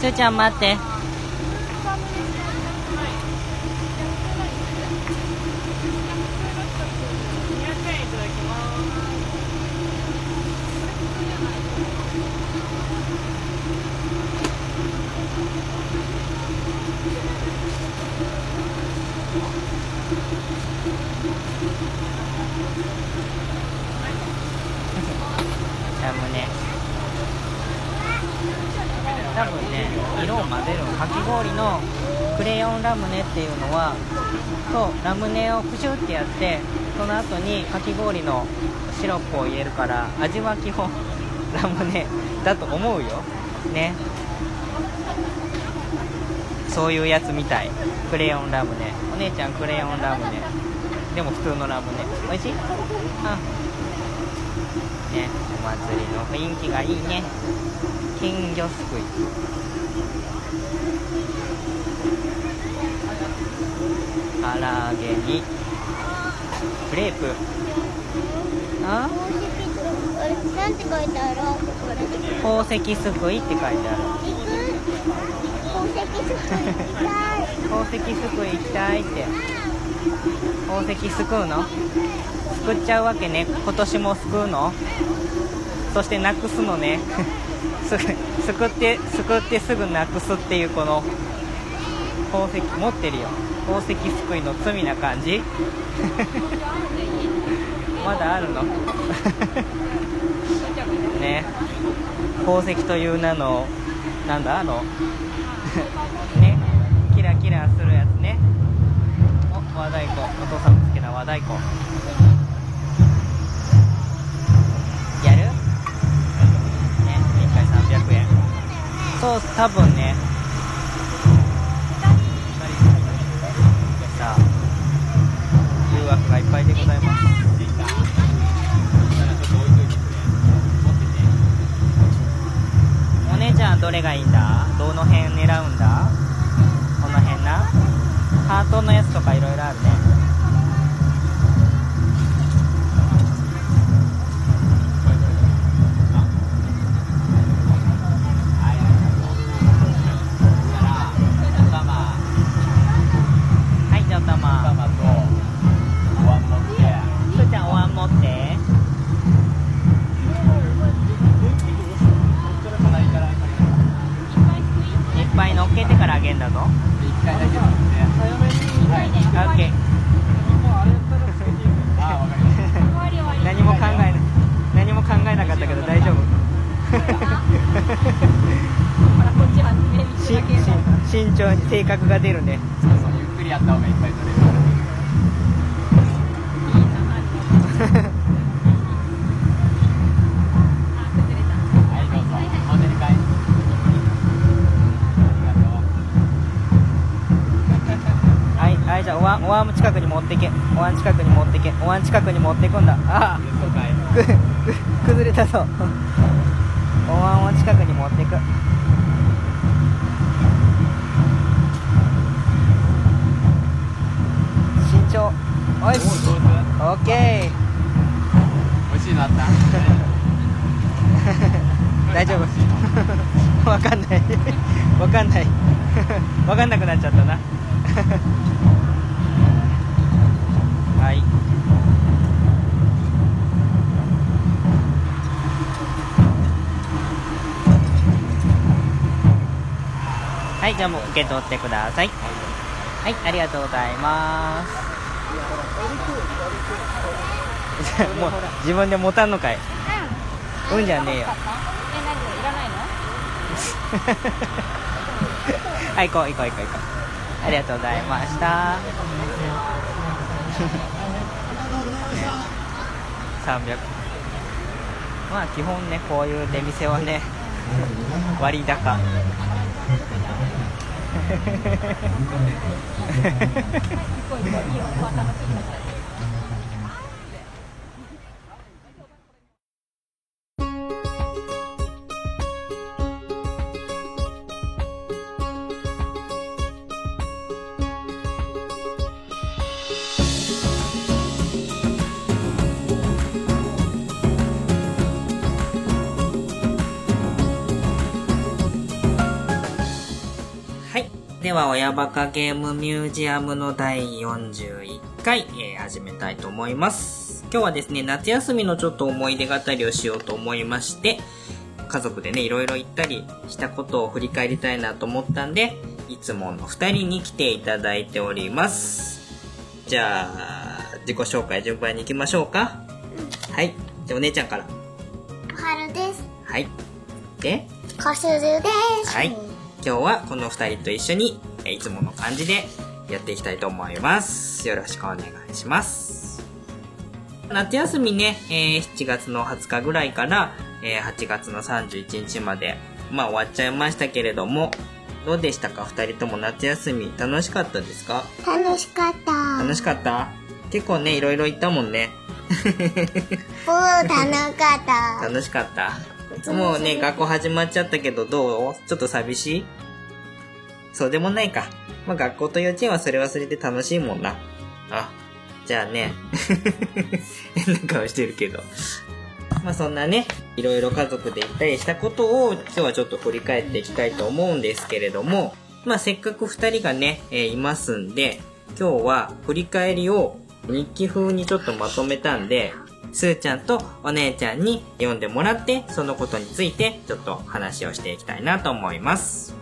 つーちゃん待ってラムネ多分ね色を混ぜるかき氷のクレヨンラムネっていうのはとラムネをプシュってやってその後にかき氷のシロップを入れるから味は基本ラムネだと思うよ。ね。そういうやつみたい。クレヨンラムネ。お姉ちゃんクレヨンラムネ。でも普通のラムネ。おいしい？あ。ね。お祭りの雰囲気がいいね。金魚すくい。唐揚げにクレープ。あ？なんて書いてあるこれ宝石すくいって書いてある。行く宝石すくい行きたい。宝石すくい行きたいって。宝石すくうの？すくっちゃうわけね。今年もすくうの？そしてなくすのね。すすくってすくってすぐなくすっていうこの宝石持ってるよ宝石すくいの罪な感じ？まだあるの？ね。宝石という名のなんだ？あの？ね。キラキラするやつね。お和太鼓。お父さんの好きな和太鼓。やる？ね。1回300円。そう多分ね。がいっぱいでございますお姉ちゃんどれがいいんだ？どの辺狙うんだ？この辺な？ハートのやつとかいろいろあるね。に性格が出るね はいはいじゃあお椀お椀も近くに持ってけ。お椀近くに持ってけ。お椀近くに持ってくんだ。ああ。くく崩れたぞお椀を近くに持ってく慎重おいしオッケー大丈夫わかんないわかんないわかんなくなっちゃったなはいじゃあもう受け取ってください。はいありがとうございます。もう自分で持たんのかい。うんじゃねえよ。はい行こう行こう行こう行こう。ありがとうございました。ね300まあ基本ねこういう出店はね割高。はい、すごて、いいよ、楽しみま。では、親バカゲームミュージアムの第41回、えー、始めたいと思います。今日はですね、夏休みのちょっと思い出語りをしようと思いまして、家族でね、いろいろ行ったりしたことを振り返りたいなと思ったんで、いつもの二人に来ていただいております。じゃあ、自己紹介順番に行きましょうか。はい。じゃあお姉ちゃんから。おはるです。はい。で、かするです。はい。今日はこの二人と一緒に、えーいつもの感じでやっていきたいと思います。よろしくお願いします。夏休みね、えー7月の20日ぐらいから、えー8月の31日まで、まあ終わっちゃいましたけれども、どうでしたか？二人とも夏休み楽しかったですか？楽しかった。楽しかった？結構ね、いろいろ行ったもんね。お ー、楽しかった。楽しかった？もうね、学校始まっちゃったけどどう？ちょっと寂しい？そうでもないか。まあ学校と幼稚園はそれはそれで楽しいもんな。あ、じゃあね。変な顔してるけど。まあそんなね、いろいろ家族で行ったりしたことを今日はちょっと振り返っていきたいと思うんですけれども、まあせっかく二人がね、えーいますんで、今日は振り返りを日記風にちょっとまとめたんで、すーちゃんとお姉ちゃんに読んでもらって、そのことについてちょっと話をしていきたいなと思います。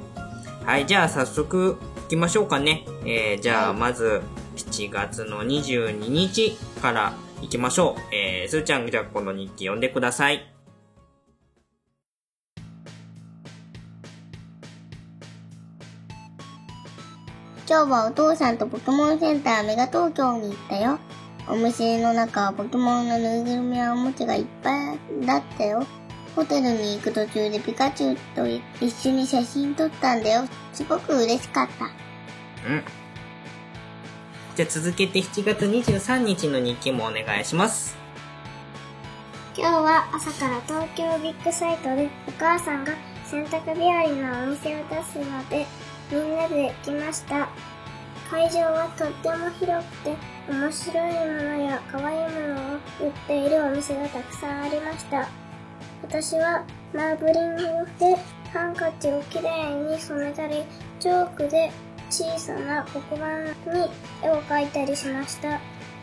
はい、じゃあ早速行きましょうかね。えー、じゃあまず7月の22日から行きましょう。えー、すーちゃんじゃあこの日記読んでください。今日はお父さんとポケモンセンターメガ東京に行ったよ。お店の中はポケモンのぬいぐるみやおもちゃがいっぱいだったよ。ホテルに行く途中でピカチュウと一緒に写真撮ったんだよ。すごく嬉しかった。うん。じゃあ続けて7月23日の日記もお願いします。今日は朝から東京ビッグサイトでお母さんが洗濯日和のお店を出すのでみんなで来ました。会場はとっても広くて面白いものや可愛いものを売っているお店がたくさんありました。私はマーブリングでハンカチをきれいに染めたりチョークで小さな黒板に絵を描いたりしました。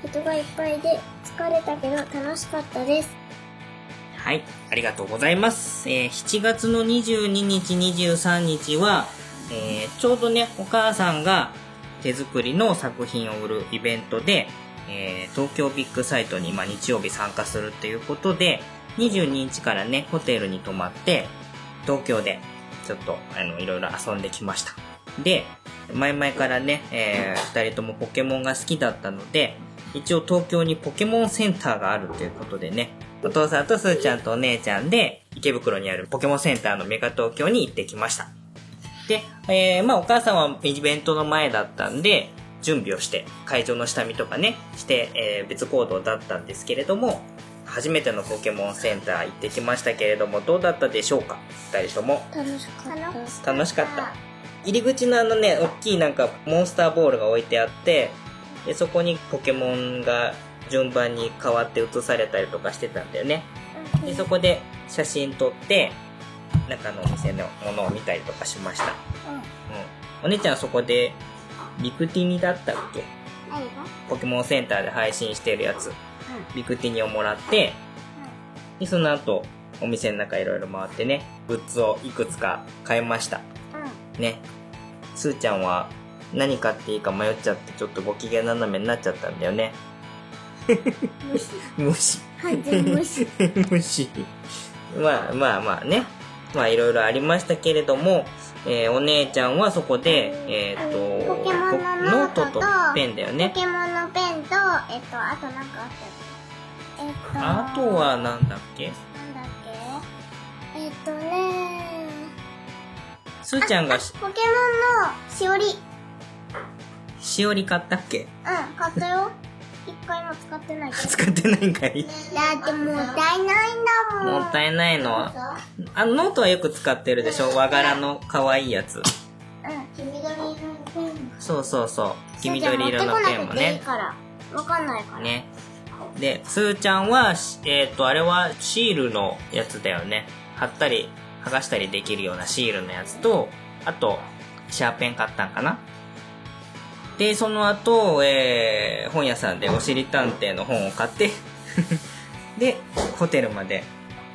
人がいっぱいで疲れたけど楽しかったです。はい、ありがとうございます。えー7月の22日、23日は、えーちょうどね、お母さんが手作りの作品を売るイベントで、えー東京ビッグサイトに、まあ、日曜日参加するっていうことで、22日からね、ホテルに泊まって、東京でちょっと、あの、いろいろ遊んできました。で、前々からね、えー二人ともポケモンが好きだったので、一応東京にポケモンセンターがあるということでね、お父さんとすーちゃんとお姉ちゃんで、池袋にあるポケモンセンターのメガ東京に行ってきました。で、えー、まあお母さんはイベントの前だったんで、準備をして、会場の下見とかね、して、えー別行動だったんですけれども、初めてのポケモンセンター行ってきましたけれども、どうだったでしょうか？二人とも。楽しかった。楽しかった。入り口のあのね、大きいなんかモンスターボールが置いてあって、でそこにポケモンが順番に変わって映されたりとかしてたんだよね。で、そこで写真撮って、中のお店のものを見たりとかしました。うん。お姉ちゃんはそこで、ビクティニだったっけ？ポケモンセンターで配信してるやつ、ビクティニをもらって、で、その後、お店の中いろいろ回ってね、グッズをいくつか買いました。ね。すーちゃんは何買っていいか迷っちゃってちょっとご機嫌斜めになっちゃったんだよね。虫。はい、全部し。虫。まあまあまあね。まあいろいろありましたけれども、えーお姉ちゃんはそこで、えっ、と、ポケモンのノートとペンだよねポ。ケモンのペンと、えっと、あとなんかあったよえっと、あとはなんだっけ？なんだっけ？えっとねすーちゃんがしポケモンのしおり。うん、しおり買ったっけ？買ったよ。一回も使ってない。使ってないんかいだってもったいないんだもん。もったいないのは。あのノートはよく使ってるでしょ？和柄の可愛いやつ。うん、黄緑色のペン。そうそうそう。黄緑色のペンもね。わかんないから。ね。で、すーちゃんは、しえっ、と、あれはシールのやつだよね。貼ったり、剥がしたりできるようなシールのやつと、あと、シャーペン買ったんかな。で、その後、えー、本屋さんでおしりたんていの本を買って で、ホテルまで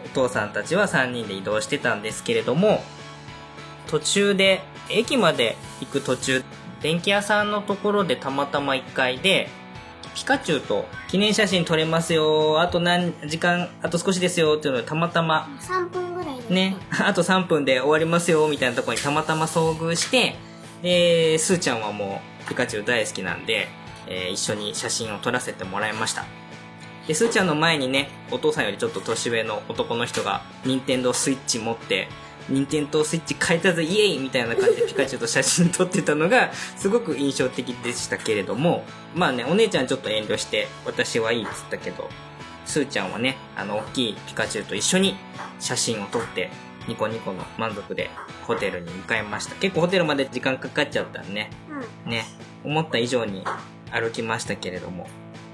お父さんたちは3人で移動してたんですけれども、途中で、駅まで行く途中、電気屋さんのところでたまたま1階で、ピカチュウと記念写真撮れますよ、あと何時間、あと少しですよっていうのでたまたま、3分ぐらいで。ね、あと3分で終わりますよみたいなところにたまたま遭遇して、で、スーちゃんはもうピカチュウ大好きなんで、えー一緒に写真を撮らせてもらいました。で、スーちゃんの前にね、お父さんよりちょっと年上の男の人が、任天堂スイッチ持って、任天堂スイッチ変えたぜイエイみたいな感じでピカチュウと写真撮ってたのが、すごく印象的でしたけれども、まあね、お姉ちゃんちょっと遠慮して、私はいいっつったけど、スーちゃんはね、あの、大きいピカチュウと一緒に写真を撮って、ニコニコの満足でホテルに向かいました。結構ホテルまで時間かかっちゃったんね。うん。ね、思った以上に歩きましたけれども、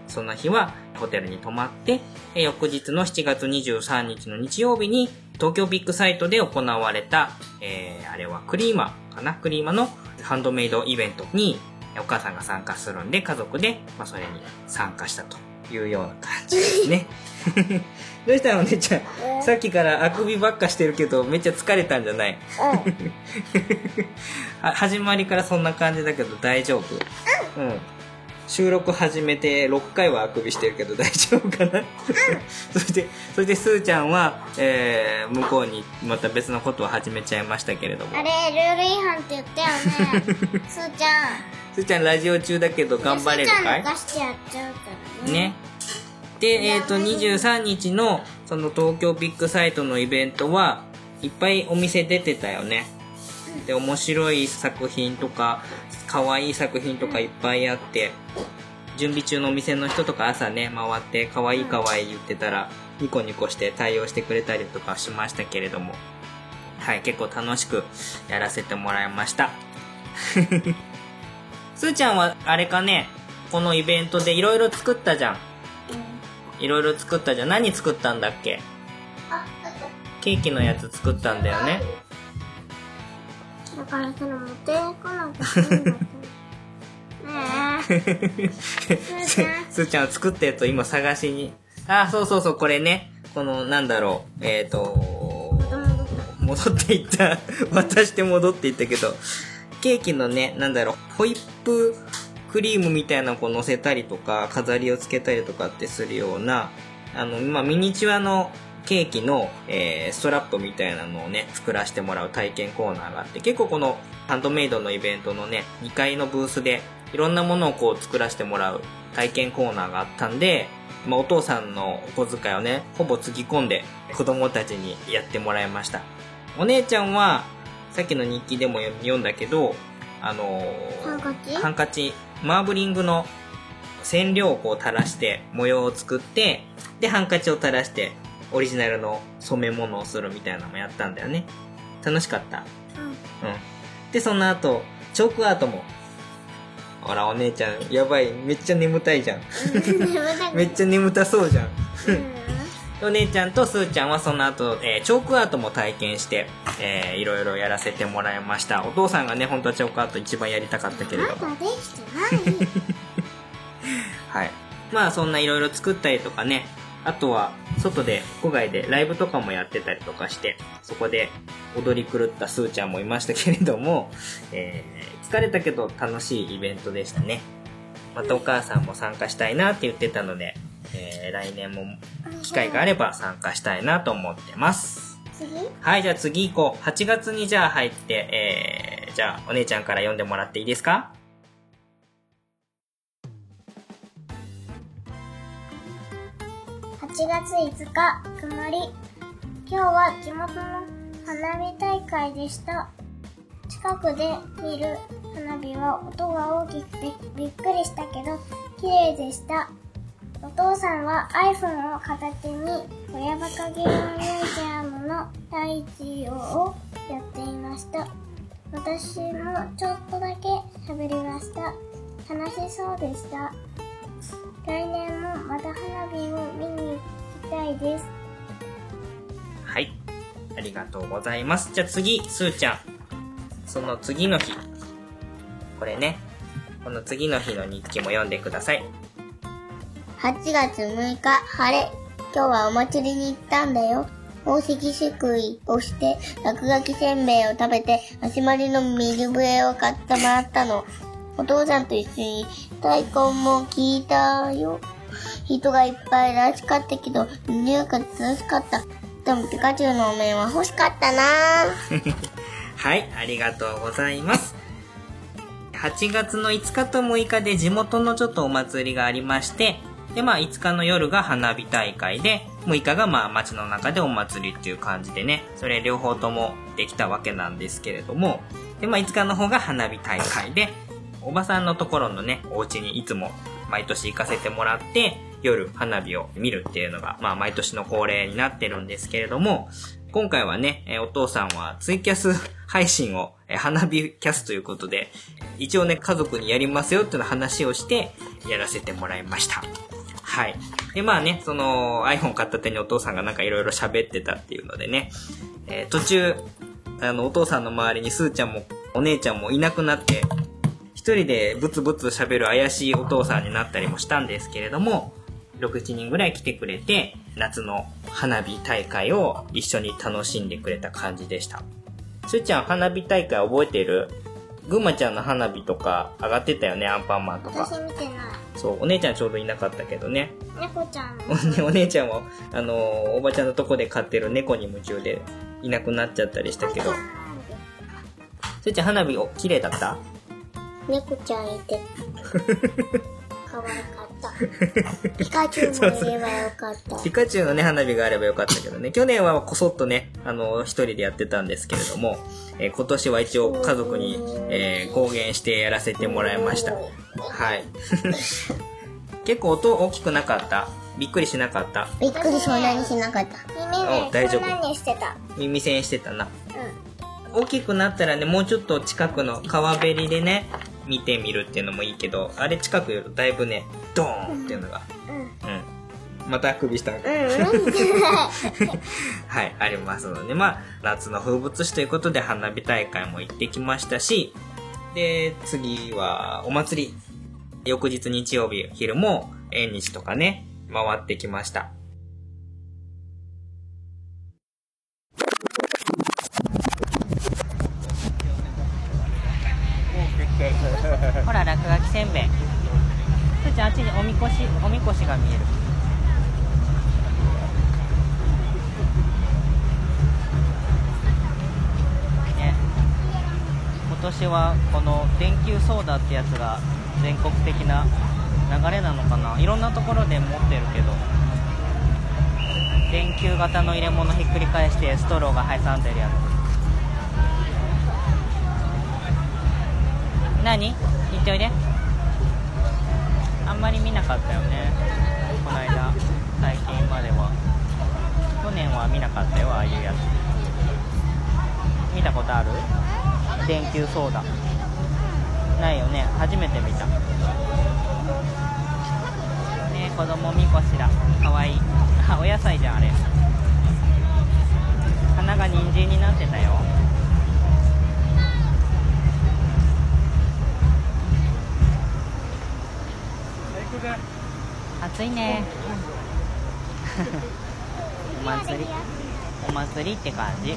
そんな日はホテルに泊まって、え翌日の7月23日の日曜日に東京ビッグサイトで行われた、えー、あれはクリーマかな？クリーマのハンドメイドイベントにお母さんが参加するんで家族で、まあ、それに参加したというような感じですね。どうしたのお姉ちゃん？え？さっきからあくびばっかしてるけどめっちゃ疲れたんじゃない？始まりからそんな感じだけど大丈夫？うん。収録始めて6回はあくびしてるけど大丈夫かな？そしてそしてすーちゃんは、えー向こうにまた別のことを始めちゃいましたけれども。あれルール違反って言ったよね。すーちゃん。すーちゃんラジオ中だけど頑張れるすーちゃかいん抜かしてやっちゃうからね。で、えっ、と、23日の、その東京ビッグサイトのイベントは、いっぱいお店出てたよね。で、面白い作品とか、可愛い作品とかいっぱいあって、準備中のお店の人とか朝ね、回って、可愛い可愛い言ってたら、ニコニコして対応してくれたりとかしましたけれども、はい、結構楽しくやらせてもらいました。すーちゃんは、あれかね、このイベントでいろいろ作ったじゃん。いろいろ作ったじゃん。何作ったんだっけ？ケーキのやつ作ったんだよね。ただからそれ持ってこなくていいんだけどねえすすーちゃんは作ったやつを今探しに。あ、そうそうそう、これね。この、なんだろう。えっ、ー、と、戻っていった。渡して戻っていったけど、ケーキのね、なんだろう、ホイップクリームみたいなのをこう乗せたりとか、飾りをつけたりとかってするような、あの、まあ、ミニチュアのケーキの、えーストラップみたいなのをね、作らせてもらう体験コーナーがあって、結構このハンドメイドのイベントのね、2階のブースで、いろんなものをこう作らせてもらう体験コーナーがあったんで、まあ、お父さんのお小遣いをね、ほぼつぎ込んで子供たちにやってもらいました。お姉ちゃんは、さっきの日記でも読読んだけど、あのーハンカチ？ハンカチ、マーブリングの染料をこう垂らして模様を作って、で、ハンカチを垂らしてオリジナルの染め物をするみたいなのもやったんだよね。楽しかった。うんうん。で、その後、チョークアートも。ほら、お姉ちゃん、やばい。めっちゃ眠たいじゃん。めっちゃ眠たそうじゃん。お姉ちゃんとすーちゃんはその後、えーチョークアートも体験して、えーいろいろやらせてもらいました。お父さんがね、本当はチョークアート一番やりたかったけれども。まだできてない はい。まあそんないろいろ作ったりとかね、あとは外で、屋外でライブとかもやってたりとかして、そこで踊り狂ったスーちゃんもいましたけれども、えー疲れたけど楽しいイベントでしたね。またお母さんも参加したいなって言ってたので、えー来年も機会があれば参加したいなと思ってます。次？はい、じゃあ次行こう。8月にじゃあ入って、えー、じゃあお姉ちゃんから読んでもらっていいですか？8月5日曇り。今日は地元の花火大会でした。近くで見る花火は音が大きくてびっくりしたけど綺麗でしたお父さんは iPhone を片手に親バカゲームミュージアムのラジオをやっていました私もちょっとだけ喋りました楽しそうでした来年もまた花火を見に行きたいです。はい。ありがとうございます。じゃあ次、すーちゃん。その次の日。これね。この次の日の日記も読んでください。8月6日、晴れ。今日はお祭りに行ったんだよ。宝石すくいをして、落書きせんべいを食べて、足まりの水笛を買ってもらったの。お父さんと一緒に大根も聞いたよ。人がいっぱいらしかったけど、匂いが楽しかった。でもピカチュウのお面は欲しかったな はい、ありがとうございます。8月の5日と6日で地元のちょっとお祭りがありまして、で、まあ5日の夜が花火大会で、6日がまあ街の中でお祭りっていう感じでね、それ両方ともできたわけなんですけれども、で、まあ5日の方が花火大会で、おばさんのところのね、お家にいつも毎年行かせてもらって、夜花火を見るっていうのが、まあ毎年の恒例になってるんですけれども、今回はね、お父さんはツイキャス配信を、花火キャスということで、一応ね、家族にやりますよっていうの話をして、やらせてもらいました。はい。で、まあね、その iPhone 片手にお父さんがなんかいろいろ喋ってたっていうのでね、えー途中、あの、お父さんの周りにスーちゃんもお姉ちゃんもいなくなって、一人でブツブツ喋る怪しいお父さんになったりもしたんですけれども、6、7人ぐらい来てくれて、夏の花火大会を一緒に楽しんでくれた感じでした。すーちゃん花火大会覚えてる？ぐんまちゃんの花火とか上がってたよね、アンパンマンとか。私見てない。そう、お姉ちゃんちょうどいなかったけどね。猫ちゃんも。お お姉ちゃんも、あのーおばちゃんのとこで飼ってる猫に夢中でいなくなっちゃったりしたけど。すーちゃん花火お綺麗だった？猫ちゃんいて、可愛かった。ピカチュウもいればよかった。ピカチュウのね、花火があればよかったけどね。去年はこそっとね、あの、一人でやってたんですけれども、えー今年は一応家族に、えー公言してやらせてもらいました。はい。結構音大きくなかった？びっくりしなかった？びっくりそんなにしなかった。耳ね、お大丈夫。耳栓してたな。う大きくなったらね、もうちょっと近くの川べりでね、見てみるっていうのもいいけど、あれ近くよりだいぶね、ドーンっていうのが。ん。うん。うん。またあくびし。うん。はい、ありますので、まあ、夏の風物詩ということで花火大会も行ってきましたし、で、次はお祭り。翌日日曜日昼も縁日とかね、回ってきました。今年はこの電球ソーダってやつが全国的な流れなのかな。いろんなところで持ってるけど。電球型の入れ物ひっくり返してストローが挟んでるやつ。何？言っておいであんまり見なかったよね。この間。最近までは。去年は見なかったよああいうやつ。見たことある？電球ソーダ。ないよね。初めて見た。ね子供みこしだかわいい。あお野菜じゃんあれ。花が人参になってたよ。暑いね。お祭り。お祭りって感じ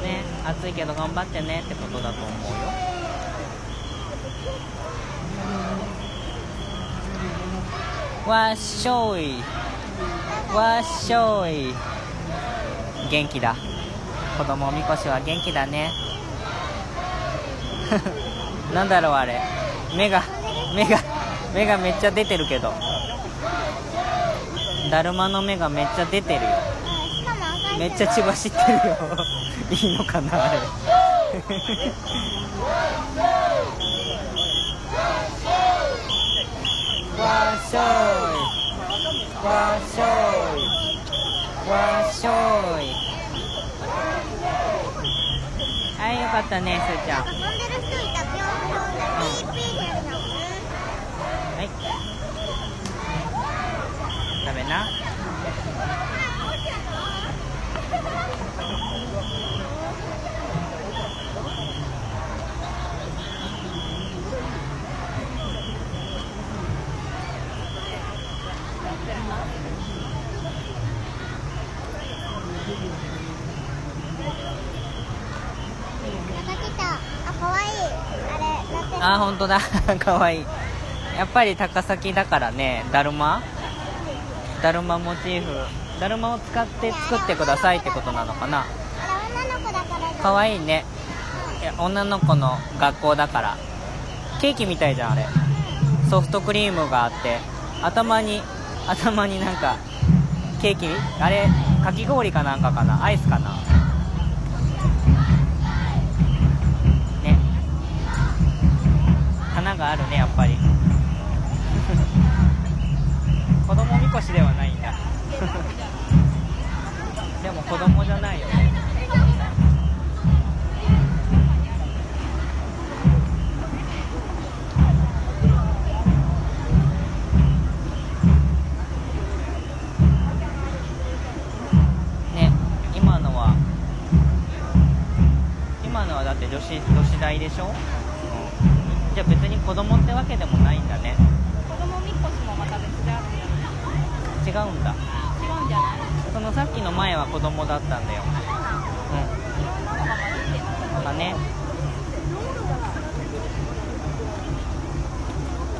ね暑いけど頑張ってねってことだと思うよ。わっしょい。わっしょい。元気だ。子供おみこしは元気だね。なんだろうあれ。目が目が目がめっちゃ出てるけど。だるまの目がめっちゃ出てるよ。めっちゃ血走ってるよいいのかなあれ。はいよかったねすーちゃん。はい。食べな。あ本当だ。かわいい。やっぱり高崎だからね。だるま？だるまモチーフ。だるまを使って作ってくださいってことなのかな？あれ女の子だからかわいいね。いや女の子の学校だから。ケーキみたいじゃんあれ。ソフトクリームがあって。頭に頭になんかケーキ？あれかき氷かなんかかな？アイスかな？があるねやっぱり。子供みこしではないんだ。でも子供じゃないよ。ねね今のは今のはだって女子女子大でしょ、うん、じゃあ別に子供ってわけでもないんだね子供みこしもまた別であるんじゃない違うんだ違うんじゃないそのさっきの前は子供だったんだようんだね町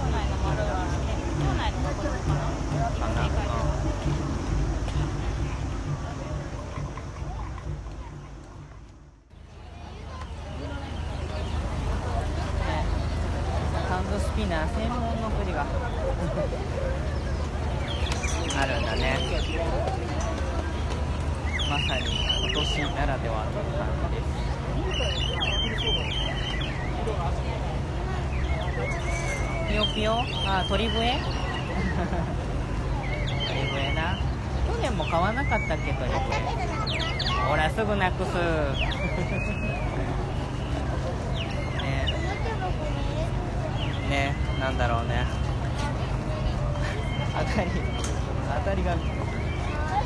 内の丸はね町内の子供かな今かな正解ですハンドスピナー専門のくじがあるんだねまさに今年ならではの感じです。ぴよぴよあ鳥笛？鳥笛な。去年も買わなかったっけ鳥笛ほらすぐなくす。ね。ねなんだろうね。当たり当たりが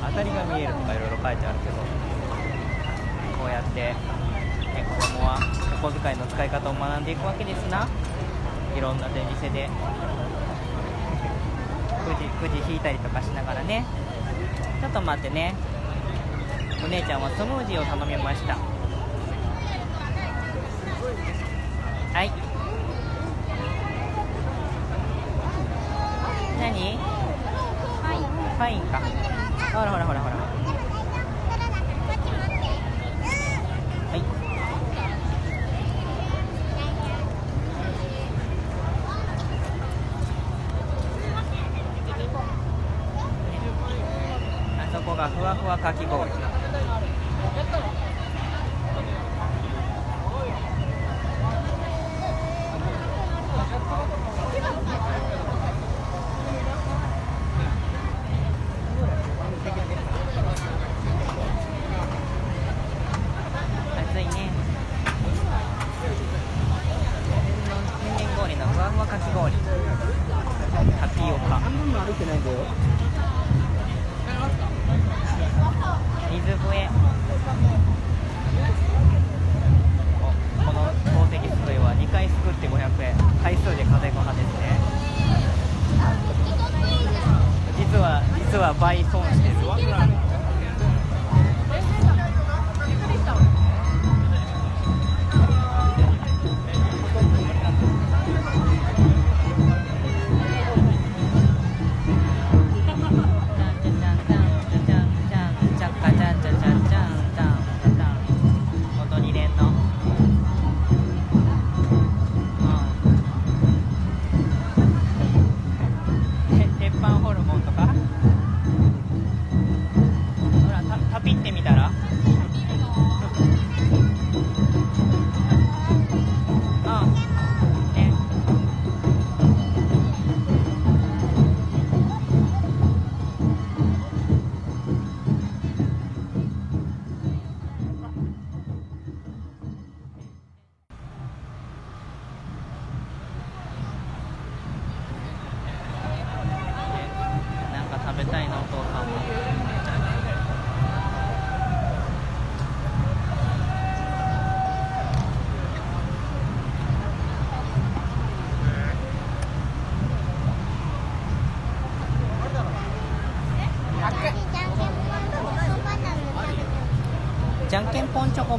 当たりが見えるとかいろいろ書いてあるけど。こうやって、ね、子供はお小遣いの使い方を学んでいくわけですな。いろんな出店でくじくじ引いたりとかしながらね。ちょっと待ってね。お姉ちゃんはスムージーを頼みました。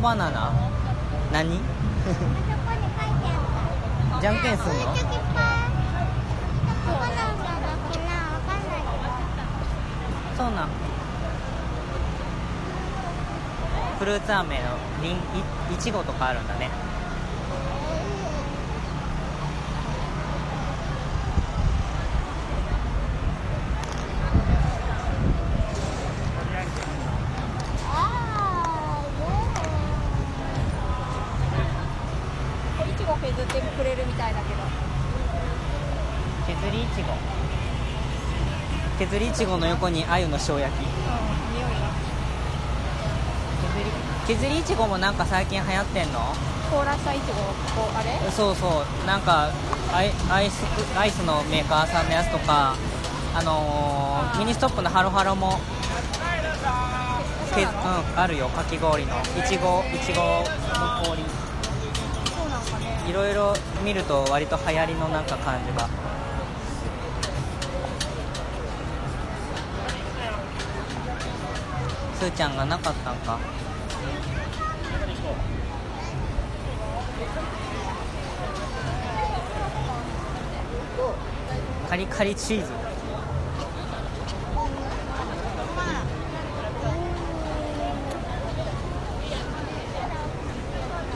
バナナ。何？じ じゃんけんすんの？そうなん。フルーツ飴のりんいいちごとかあるんだねあこれいちご削ってくれるみたいだけど削りいちご削りいちごの横に鮎の塩焼き。うん匂いが削りいちごもなんか最近流行ってんの？凍らしたいちごこうあれ？そうそう。なんかアイアイスアイスのメーカーさんのやつとかあのーミニストップのハロハロもけうんあるよ。かき氷の。いちごいちごの氷。いろいろ見ると割と流行りのなんか感じがーちゃんがなかったんか。カリカリチーズ。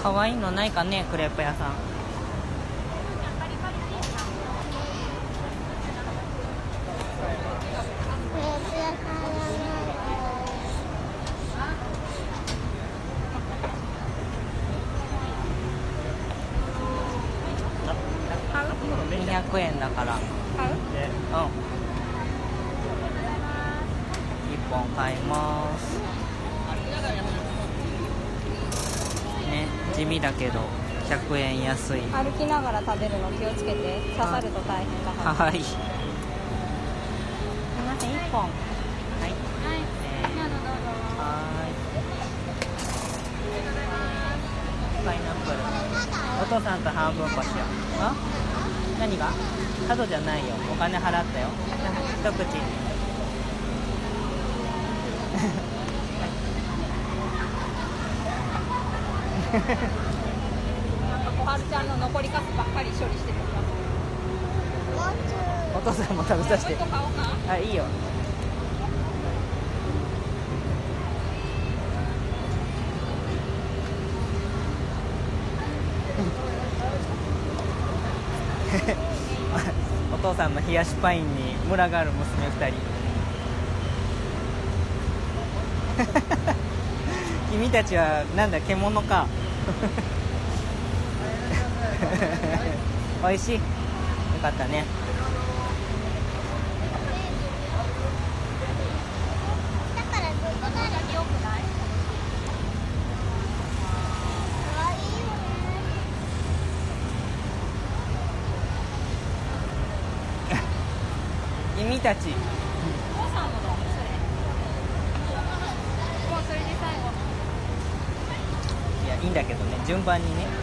可愛いのないかねクレープ屋さん買う200円だから買ううん1本買いますね地味だけど100円安い歩きながら食べるの気をつけて刺さると大変だから。はい。すいません1本。はい。はい。はい。パイナップル。お父さんと半分こしよう。あ？何が？角じゃないよ。お金払ったよ。一口なん か小春ちゃんの残りカスばっかり処理してる気がするお父さんも食べさせて。あいいよ。お父さんの冷やしパインに群がる娘2人。君たちはなんだ獣か？美味しい。よかったねだからどこなら良くない可愛いよね君たち。いやいいんだけどね順番にね。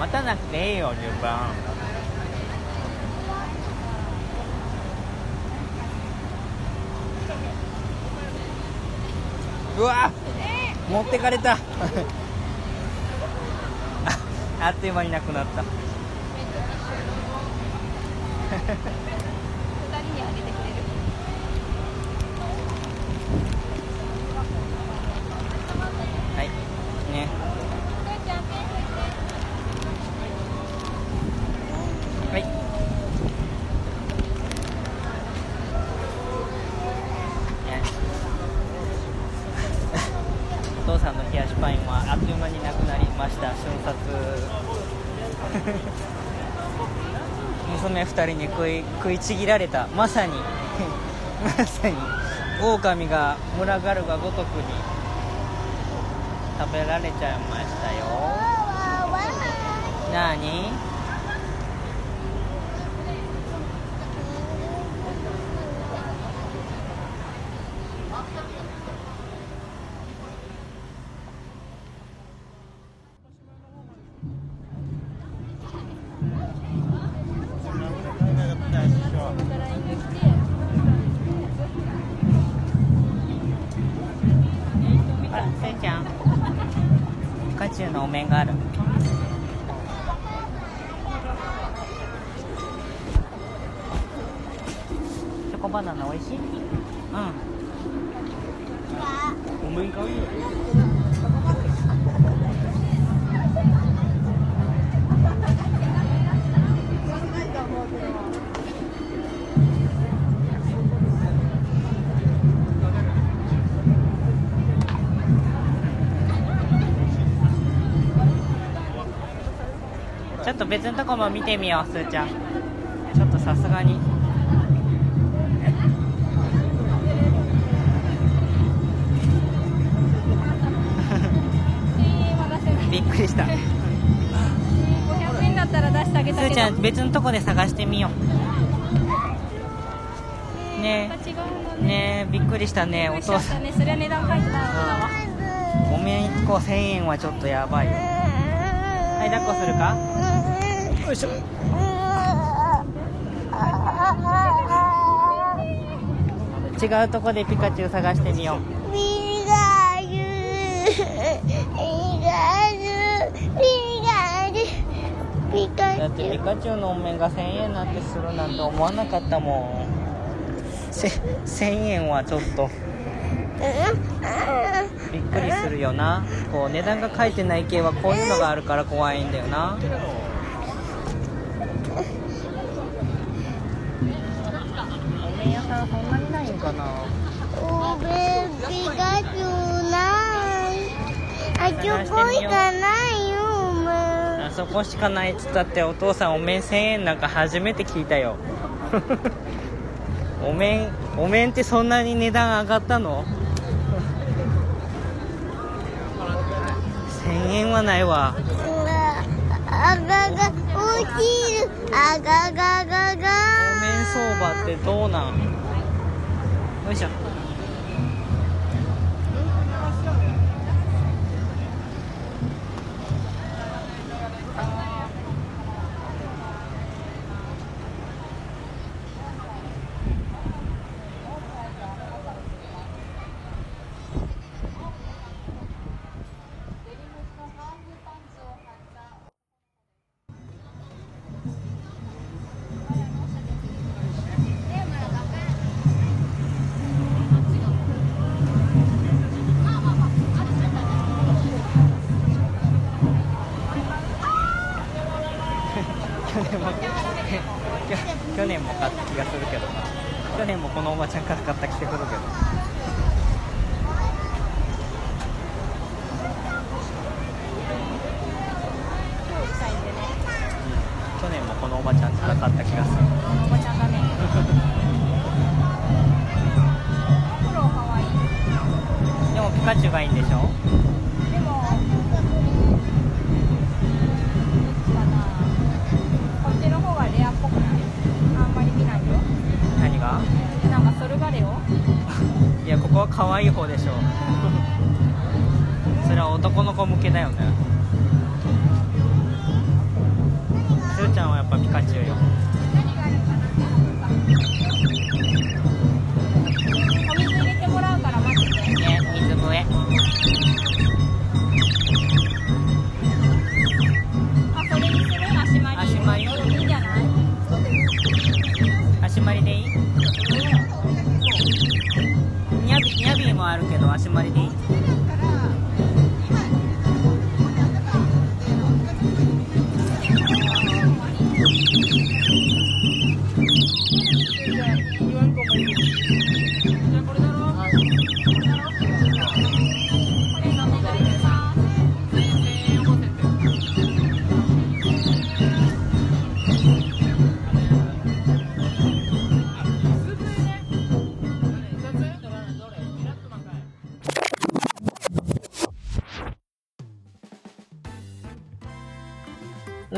待たなくていいよ順番。うわ！持ってかれた。あっという間になくなった 二人にあげてくれるはいねはいねお父さんの冷やしパインはあっという間になくなりました瞬殺娘2人に食いちぎられたまさに。まさに。狼が群がるがごとくに。食べられちゃいましたよ。なーに？っと別のとこも見てみようすーちゃん。ちょっとさすがに。1000円は出せないびっくりした。500円だったら出してあげすたけど。ーちゃん別のとこで探してみよう。ねえ。ね。えびっくりしたねお父さん。それは値段書いてたわ。お面1個1000円はちょっとやばいよ。はい抱っこするか？よいしょ。違うとこでピカチュウ探してみよう。ピカチュウピカチュウピカチュウピカチだってピカチュウのお面が1000円なんてするなんて思わなかったもんせ1000円はちょっとびっくりするよなこう値段が書いてない系はこういうのがあるから怖いんだよなお面屋さんそんなにないんかなおべピカチュウないあそこしかないよあそこしかないっつったってお父さんお面1000円なんか初めて聞いたよ。お面お面ってそんなに値段上がったの？1000円はないわ。あがが落ちるあがががが。お面相場ってどうなん？よいしょ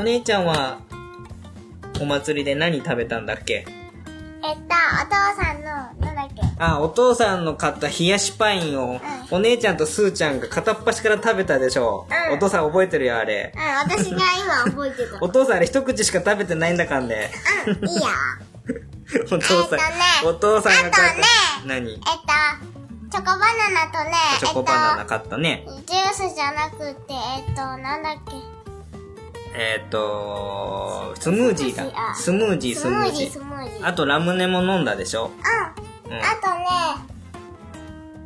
姉ちゃんはお祭りで何食べたんだっけ？えっとお父さんのなんだっけ？あ、お父さんの買った冷やしパインを、お姉ちゃんとスーちゃんが片っ端から食べたでしょ。うんお父さん覚えてるよ、あれ。うん私が今覚えてた お父さんあれ一口しか食べてないんだかんね。うんいいよ お父さん、えっとねお父さんが買った、あとね何？えっとチョコバナナとね、チョコバナナ買ったね。えっと、ジュースじゃなくて、えっと、なんだっけ？えーっと、スムージーだ。スムージー、ススムージー、ムージース。ムージー。あとラムネも飲んだでしょ？うん。うん。あとね、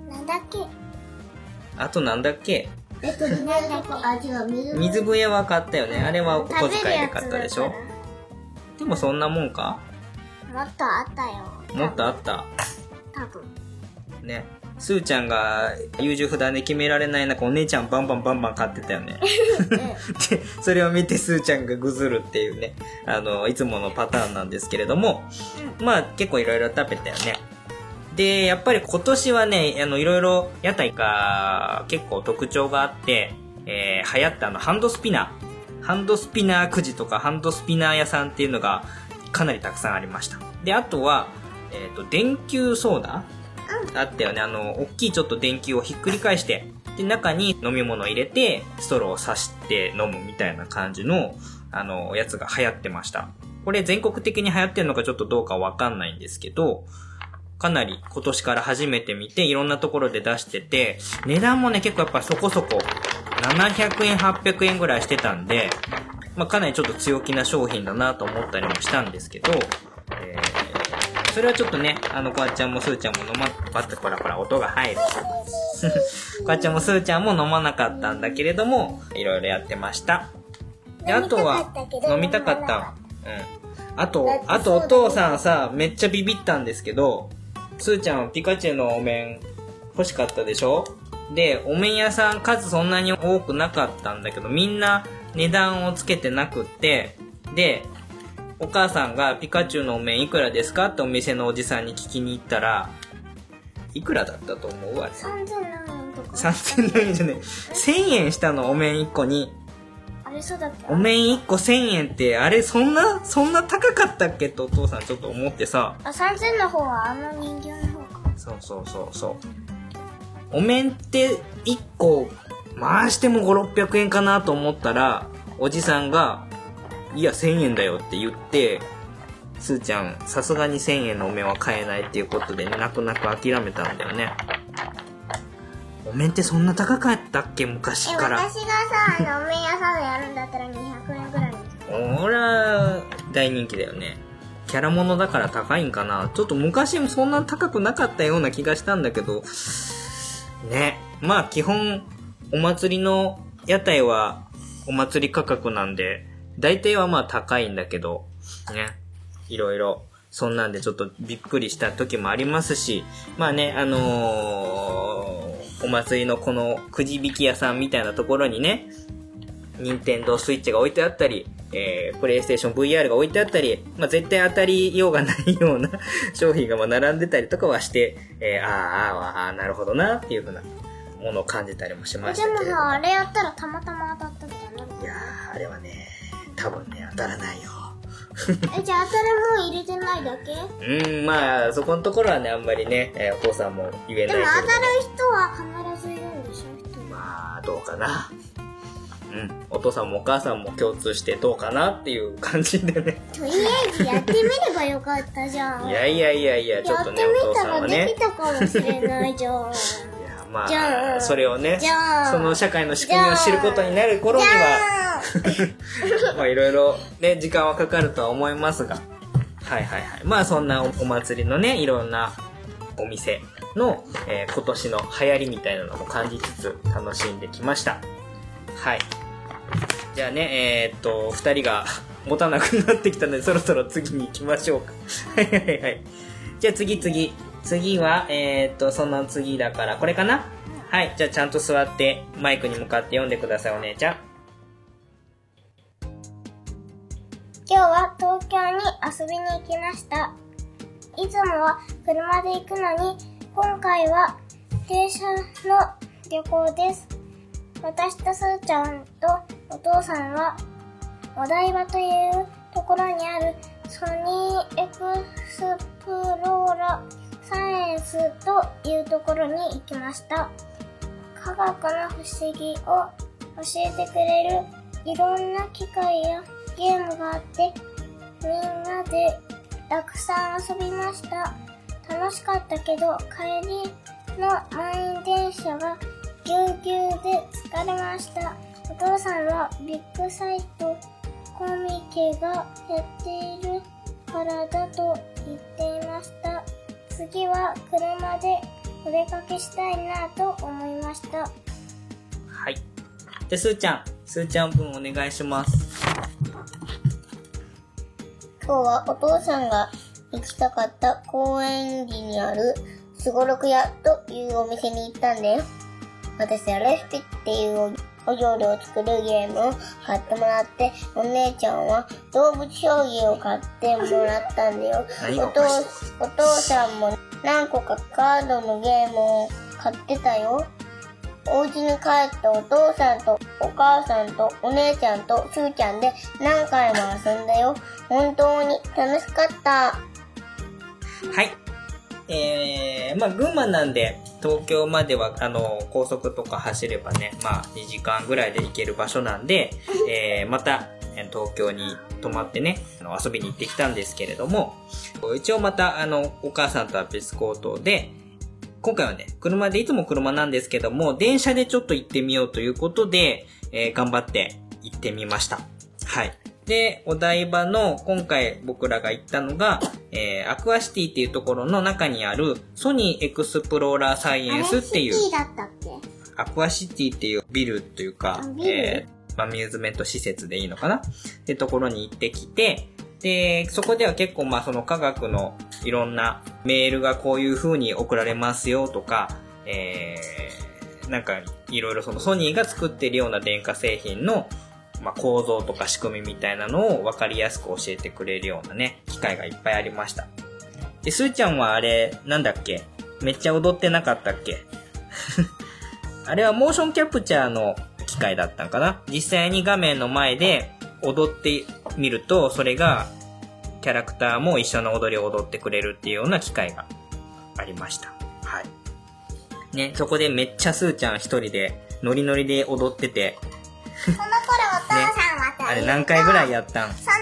なんだっけ？あとなんだっけ？えっと、なんだっけ？あ、違う、水水笛は買ったよね。あれはお小遣いで買ったでしょ？かでもそんなもんか？らもっとあったよ。もっとあった。多分。ね。スーちゃんが優柔不断で決められない中、お姉ちゃんバンバンバンバン買ってたよね。で、それを見てスーちゃんがぐずるっていうね、あの、いつものパターンなんですけれども、まあ結構いろいろ食べたよね。で、やっぱり今年はね、あの、いろいろ屋台が結構特徴があって、えー流行ったあの、ハンドスピナー。ハンドスピナーくじとかハンドスピナー屋さんっていうのがかなりたくさんありました。で、あとは、えっ、と、電球ソーダあったよね。あの、大きいちょっと電球をひっくり返して、で、中に飲み物を入れて、ストローを刺して飲むみたいな感じの、あの、やつが流行ってました。これ全国的に流行ってるのかちょっとどうかわかんないんですけど、かなり今年から初めて見て、いろんなところで出してて、値段もね、結構やっぱそこそこ、700円、800円ぐらいしてたんで、まあ、かなりちょっと強気な商品だなと思ったりもしたんですけど、えーそれはちょっとね、あの、こわちゃんもすーちゃんも飲ま、待って、ほらほら、音が入る。こわちゃんもすーちゃんも飲まなかったんだけれども、いろいろやってました。で、あとは、飲みたかった。うん。あと、あとお父さんさ、めっちゃビビったんですけど、すーちゃんはピカチュウのお面欲しかったでしょ？で、お面屋さん数そんなに多くなかったんだけど、みんな値段をつけてなくって、で、お母さんがピカチュウのお面いくらですかってお店のおじさんに聞きに行ったら、いくらだったと思う？あれ。3000何円とか。3000円じゃねえ。1000円したのお面1個に。あれそうだっけお面1個1000円って、あれそんな、そんな高かったっけとお父さんちょっと思ってさ。あ、3000の方はあの人形の方か。そうそうそうそう。お面って1個回しても5、600円かなと思ったら、おじさんが、いや1000円だよって言って、すーちゃん、さすがに1000円のお面は買えないっていうことで、泣く泣く諦めたんだよね。お面ってそんな高かったっけ？昔え、から。私がさ、あの、お面屋さんでやるんだったら200円ぐらいに。ほら、大人気だよね。キャラものだから高いんかな。ちょっと昔もそんな高くなかったような気がしたんだけど、ね。まあ基本、お祭りの屋台はお祭り価格なんで、大体はまあ高いんだけど、ね。いろいろ、そんなんでちょっとびっくりした時もありますし、まあね、あのーお祭りのこのくじ引き屋さんみたいなところにね、任天堂スイッチが置いてあったり、えー、プレイステーション VR が置いてあったり、まあ、絶対当たりようがないような 商品がまあ並んでたりとかはして、えー、あーあー、あーなるほどなっていうふうなものを感じたりもしまえ、したけれどでもさ、あれやったらたまたま当たったとかなる。いやー、あれはね、多分ね、当たらないよ。え、じゃあ当たるもん入れてないだけ？うーん、まあ、そこのところはね、あんまりね、えーお父さんも言えないけれどでも当たる人は必ずいるんでしょまあ、どうかな。うん、お父さんもお母さんも共通してどうかなっていう感じでね。とりあえずやってみればよかったじゃん。いやいやいやいや、ちょっとね、やってお父みたらでさんはねき。たかもしれないじゃん。まあ、あそれをねその社会の仕組みを知ることになる頃には、まあいろいろね、時間はかかるとは思いますが、はいはいはい。まあそんなおお祭りのね、いろんなお店の、えー今年の流行りみたいなのも感じつつ楽しんできました。はい。じゃあね、えーっと、二人が持たなくなってきたので、そろそろ次に行きましょうか。はいはいはい。じゃあ次次。次は、えーっと、その次だから、これかな？はい。じゃあちゃんと座って、マイクに向かって読んでください、お姉ちゃん。今日は東京に遊びに行きました。いつもは車で行くのに、今回は電車の旅行です。私とすーちゃんとお父さんは、お台場というところにあるソニーエクスプローラサイエンスというところに行きました。科学の不思議を教えてくれるいろんな機械やゲームがあってみんなでたくさん遊びました楽しかったけど帰りの満員電車がぎゅうぎゅうで疲れました。お父さんはビッグサイトコミケがやっているからだと言っていました。次は車でお出かけしたいなと思いました。はい。で、すーちゃん。すーちゃん分お願いします。今日はお父さんが行きたかった公園寺にあるすごろく屋というお店に行ったんだよ。私はレシピっていうお料理を作るゲームを買ってもらって、お姉ちゃんは動物将棋を買ってもらったんだよ。お父お父さんも何個かカードのゲームを買ってたよ。お家に帰ってお父さんとお母さんとお姉ちゃんとすーちゃんで何回も遊んだよ。本当に楽しかった。はい。えー、まあ、群馬なんで、東京までは、あの、高速とか走ればね、まあ、2時間ぐらいで行ける場所なんで、えー、また、えー東京に泊まってね、あの遊びに行ってきたんですけれども、一応また、あの、お母さんとは別行動で、今回はね、車でいつも車なんですけども、電車でちょっと行ってみようということで、えー頑張って行ってみました。はい。で、お台場の今回僕らが行ったのが、えーアクアシティっていうところの中にあるソニーエクスプローラーサイエンスっていう、だったっけ？アクアシティっていうビルというかえーまあ、アミューズメント施設でいいのかな？ってところに行ってきて、で、そこでは結構まあその科学のいろんなメールがこういう風に送られますよとか、えー、なんかいろいろそのソニーが作ってるような電化製品のまあ、構造とか仕組みみたいなのを分かりやすく教えてくれるようなね、機会がいっぱいありました。で、すーちゃんはあれ、なんだっけ？めっちゃ踊ってなかったっけ？あれはモーションキャプチャーの機械だったんかな？実際に画面の前で踊ってみると、それがキャラクターも一緒の踊りを踊ってくれるっていうような機会がありました。はい。ね、そこでめっちゃすーちゃん一人でノリノリで踊ってて、その頃お父さんはとあれ何回ぐらいやったん？その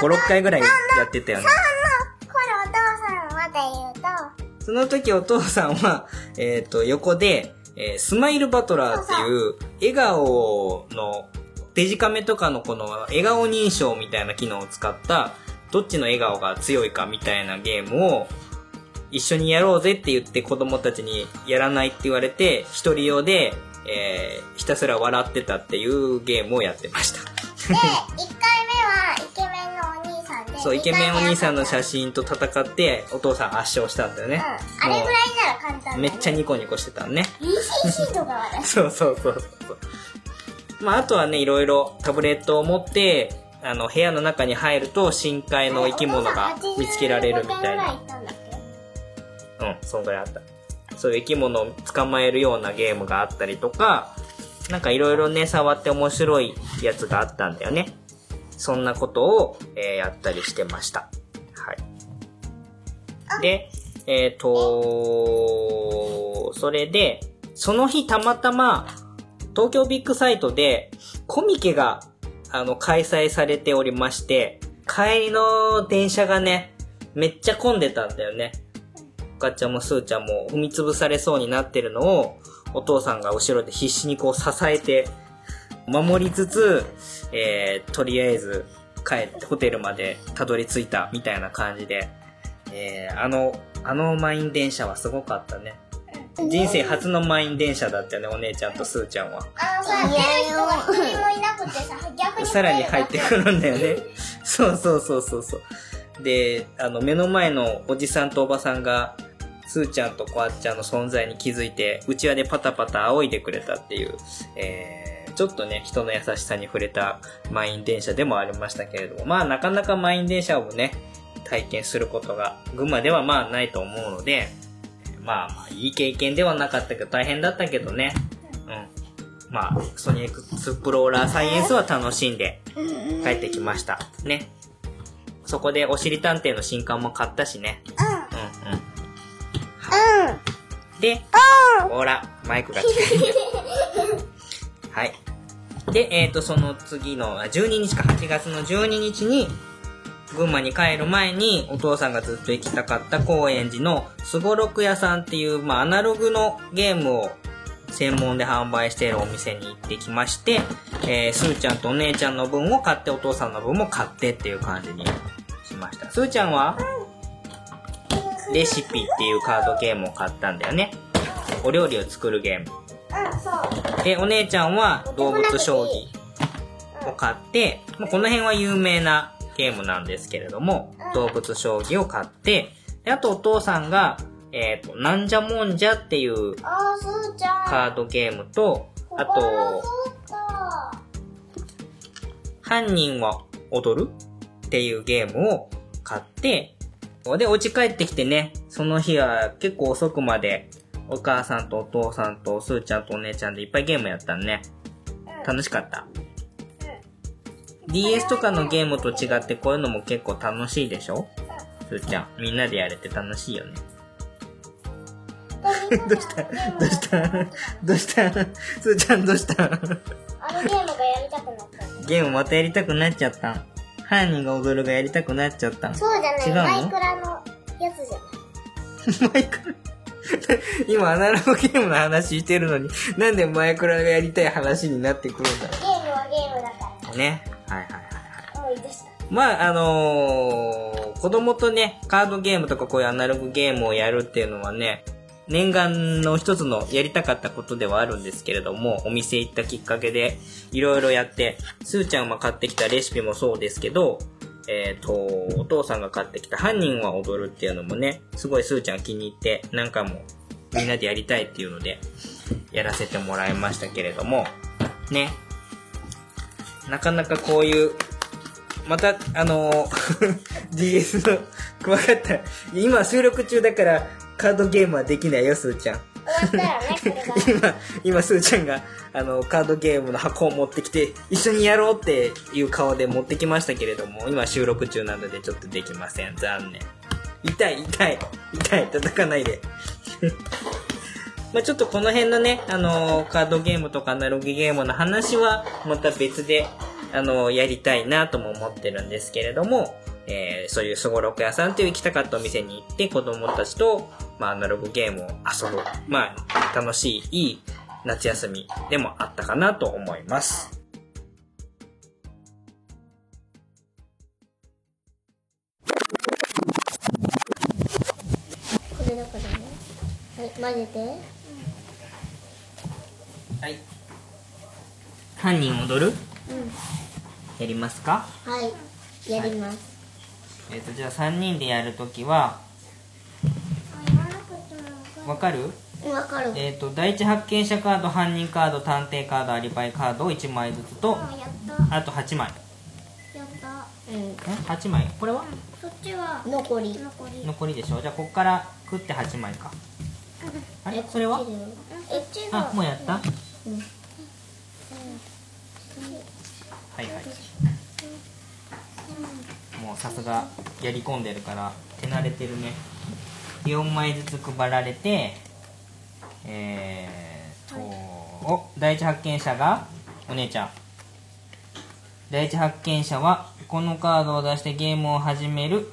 頃 ?5、6回ぐらいやってたよね。その頃お父さんはで言うと、その時お父さんは、えっ、と、横で、えースマイルバトラーっていう、笑顔の、デジカメとかのこの笑顔認証みたいな機能を使った、どっちの笑顔が強いかみたいなゲームを、一緒にやろうぜって言って子供たちにやらないって言われて、一人用で、えーひたすら笑ってたっていうゲームをやってました。で、1回目はイケメンのお兄さんで、そう、イケメンお兄さんの写真。真と戦って、お父さん圧勝したんだよね。うん。あれぐらいなら簡単だ、ね。めっちゃニコニコしてたのね。ECC とかはね。そうそうそうそう。まあ、あとはね、いろいろタブレットを持って、あの、部屋の中に入ると深海の生き物が見つけられるみたいな。お父さん85点ぐらい行ったんだっけ？うん、そんぐらいあった。そういう生き物を捕まえるようなゲームがあったりとか、なんかいろいろね、触って面白いやつがあったんだよね。そんなことを、えーやったりしてました。はい。で、えっ、とそれで、その日たまたま、東京ビッグサイトでコミケが、あの、開催されておりまして、帰りの電車がね、めっちゃ混んでたんだよね。おかちゃんもすーちゃんも踏みつぶされそうになってるのを、お父さんが後ろで必死にこう支えて、守りつつ、えー、とりあえず帰ってホテルまでたどり着いたみたいな感じで、えー、あの、あの満員電車はすごかったね。人生初の満員電車だったよね、お姉ちゃんとすーちゃんは。あのさ、出る人が一人もいなくてさ、逆にさらに入ってくるんだよね。そうそうそうそうそう。で、あの、目の前のおじさんとおばさんが、すーちゃんとこあっちゃんの存在に気づいて、うちわでパタパタ仰いでくれたっていう、えー、ちょっとね、人の優しさに触れた満員電車でもありましたけれども、まあなかなか満員電車をね、体験することが、群馬ではまあないと思うので、まあまあいい経験ではなかったけど大変だったけどね、うん。まあ、ソニックスプローラーサイエンスは楽しんで帰ってきました。ね。そこでおしり探偵の新刊も買ったしね。うん。うん。で、ほら、マイクが来てる。はい。で、えっ、と、その次の、あ12日か、8月の12日に、群馬に帰る前にお父さんがずっと行きたかった高円寺のすごろく屋さんっていう、まあ、アナログのゲームを専門で販売しているお店に行ってきまして、えー、すーちゃんとお姉ちゃんの分を買ってお父さんの分も買ってっていう感じにしました。すーちゃんは？レシピっていうカードゲームを買ったんだよね。お料理を作るゲーム。うん、そう。で、お姉ちゃんは動物将棋を買って、まあこの辺は有名なゲームなんですけれども、動物将棋を買って、であとお父さんが、えっ、と、なんじゃもんじゃっていう。カードゲームと、あと、犯人は踊るっていうゲームを買って、で、お家帰ってきてね、その日は結構遅くまで、お母さんとお父さんとすーちゃんとお姉ちゃんでいっぱいゲームやったね。楽しかった。DS とかのゲームと違ってこういうのも結構楽しいでしょ？すーちゃん。みんなでやれて楽しいよね。どうした？どうした？どうした？すーちゃんどうした？あのゲームがやりたくなった。ゲームまたやりたくなっちゃった。犯人が踊るがやりたくなっちゃった。そうじゃない、違うの？マイクラのやつじゃない。マイクラ？今アナログゲームの話してるのに、なんでマイクラがやりたい話になってくるんだ？ろゲームはゲームだかう。ね。はいはいはい。思い出した。まあ、あのー子供とね、カードゲームとかこういうアナログゲームをやるっていうのはね、念願の一つのやりたかったことではあるんですけれども、お店行ったきっかけでいろいろやって、すーちゃんが買ってきたレシピもそうですけど、えっ、と、お父さんが買ってきた犯人は踊るっていうのもね、すごいすーちゃん気に入って、なんかもみんなでやりたいっていうので、やらせてもらいましたけれども、ね。なかなかこういうまた、あのー DS の、怖かった。今収録中だから、カードゲームはできないよ、すーちゃん。今、今、すーちゃんが、あの、カードゲームの箱を持ってきて、一緒にやろうっていう顔で持ってきましたけれども、今収録中なのでちょっとできません。残念。痛い、痛い、痛い、叩かないで。まあちょっとこの辺のね、あのーカードゲームとかアナログゲームの話は、また別で、あのーやりたいなとも思ってるんですけれども、えーそういうすごろく屋さんっていう行きたかったお店に行って子供たちと、まあアナログゲームを遊ぶ。まあ楽しい、いい夏休みでもあったかなと思います。これだからね。はい、混ぜて。はい。犯人踊る？うん。やりますか？はい。やります。えっ、と、じゃあ3人でやるときは、わかる？わかる。えっ、と、第一発見者カード、犯人カード、探偵カード、アリバイカードを1枚ずつと、あやった。あと8枚。やった。うん。ん ?8 枚？これは？そっちは、残り。残り。残りでしょ？じゃあこっから食って8枚か。あれ？それは？あ、もうやった、うんはいはい。もうさすがやり込んでるから手慣れてるね。4枚ずつ配られて、えーと、お、第一発見者がお姉ちゃん。第一発見者はこのカードを出してゲームを始める。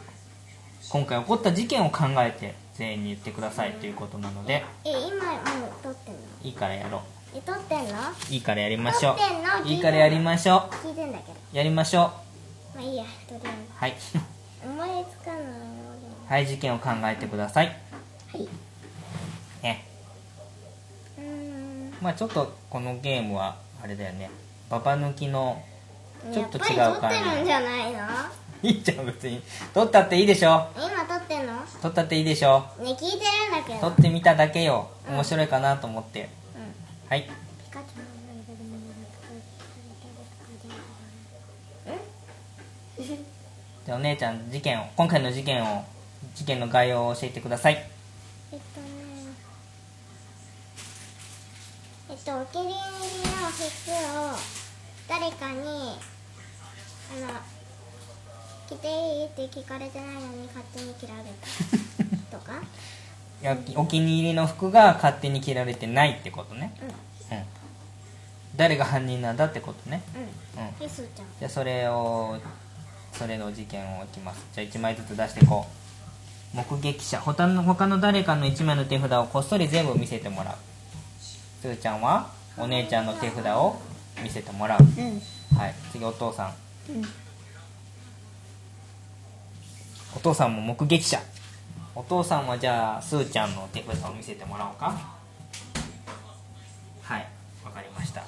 今回起こった事件を考えて全員に言ってくださいということなので、え、今もう撮ってんの？いいからやろえ、撮ってんの？う。いいからやりましょ撮ってんの？う。いいからやりましょ聞いてんだけど。う。やりましょう。まあいいや、とりあはい。えず。思いつかないよはい、事件を考えてください。はい。ね。うーん。まあちょっとこのゲームは、あれだよね。ババ抜きの、ちょっと違うやっぱ感じ。り撮ってるんじゃないの？いいじゃん、別に。撮ったっていいでしょ今撮ってんの？ね、撮ったっていいでしょ聞いてるんだけど。撮ってみただけよ。面白いかなと思って。うん。はい。じゃあお姉ちゃん、事件を、今回の事件を、事件の概要を教えてください。えっとねえっとお気に入りの服を誰かにあの着ていいって聞かれてないのに勝手に着られたとか？いやお気に入りの服が勝手に着られてないってことね。うんうん。誰が犯人なんだってことね。うんうん。ですーちゃんじゃあそれをそれの事件をいきますじゃあ1枚ずつ出していこう目撃者。他の他の誰かの1枚の手札をこっそり全部見せてもらう。すーちゃんはお姉ちゃんの手札を見せてもらう。うん。はい。次お父さん。うん。お父さんも目撃者。お父さんはじゃあすーちゃんの手札を見せてもらおうか。はい。わかりました。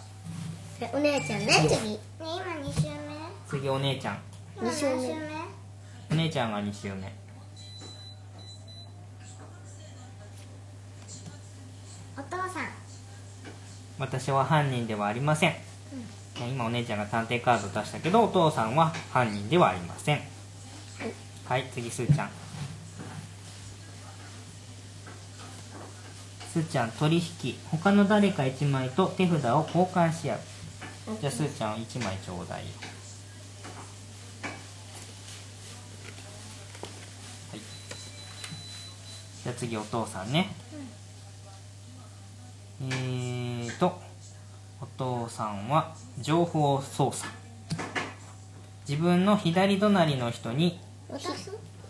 でお姉ちゃんね。次。ね今2週目。次お姉ちゃん。今何週目。お姉ちゃんが2周目お父さん私は犯人ではありません、今お姉ちゃんが探偵カード出したけどお父さんは犯人ではありません。はい次すーちゃん。すーちゃん取引。他の誰か1枚と手札を交換し合う。じゃあすーちゃん1枚ちょうだいよ。はい。じゃあ次お父さんね、えーとお父さんは情報操作。自分の左隣の人に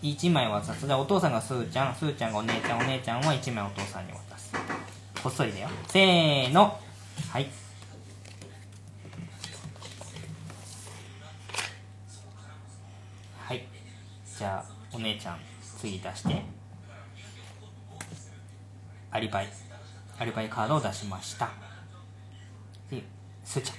1枚渡す。じゃあお父さんがすーちゃんすーちゃんがお姉ちゃん。お姉ちゃんは1枚お父さんに渡す。こっそりだよ。せーの。はい。はい。じゃあお姉ちゃん次出して。アリバイ。アリバイカードを出しました。次すーちゃん。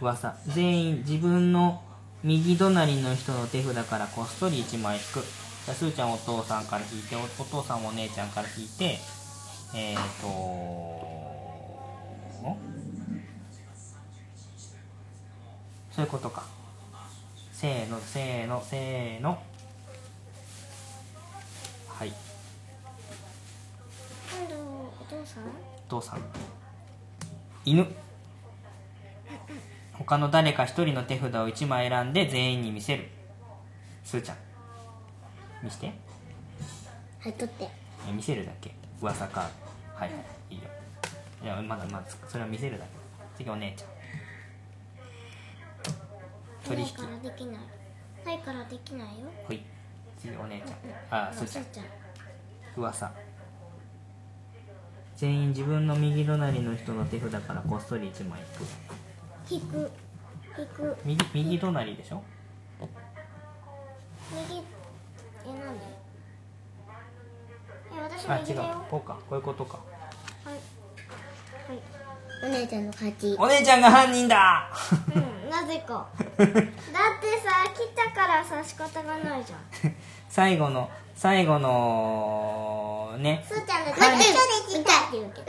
噂。全員自分の右隣の人の手札からこっそり1枚引く。じゃあすーちゃんお父さんから引いておお父さんお姉ちゃんから引いてえっ、ー、とそういうことか。せーのせーのせーの。はい。今度お父さん？お父さん犬。他の誰か一人の手札を1枚選んで全員に見せる。すーちゃん。見して。はい取って。え見せるだけ。噂か。はいはい。いいよ。いやまだまだそれは見せるだけ。次お姉ちゃん。取引。からできない。ないからできないよ。ほい。次お姉ちゃん。あすーちゃん。噂全員自分の右隣の人の手札からこっそり1枚引く。引く。引く。右右隣でしょ？右。えなんで？え私あ違う。こうか。こういうことか。はい。はい。お姉ちゃんの勝ち。お姉ちゃんが犯人だ！うんなぜか。だってさ来たからさ仕方がないじゃん。最後の最後のね。ちゃんだってもう一回一緒で来たって言うけ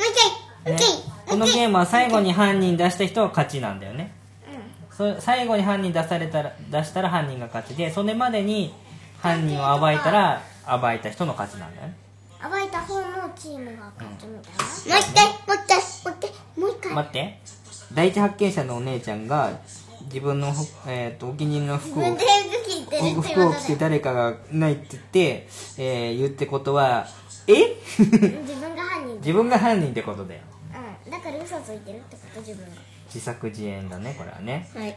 このゲームは最後に犯人出した人が勝ちなんだよね。うそ最後に犯人出されたら出したら犯人が勝ちでそれまでに犯人を暴いたら暴いた人の勝ちなんだよね。ん暴いた方のチームが勝つみたいな、もう一回もう一回もう一回もう一回。待って。第一発見者のお姉ちゃんが自分の、えー、とお気に入りの服を服を着て誰かがないって言って、えー言ってことはえ？自分が犯人自分が犯人ってことだよ。うん。だから嘘ついてるってこと？自分が。自作自演だねこれはね。はい。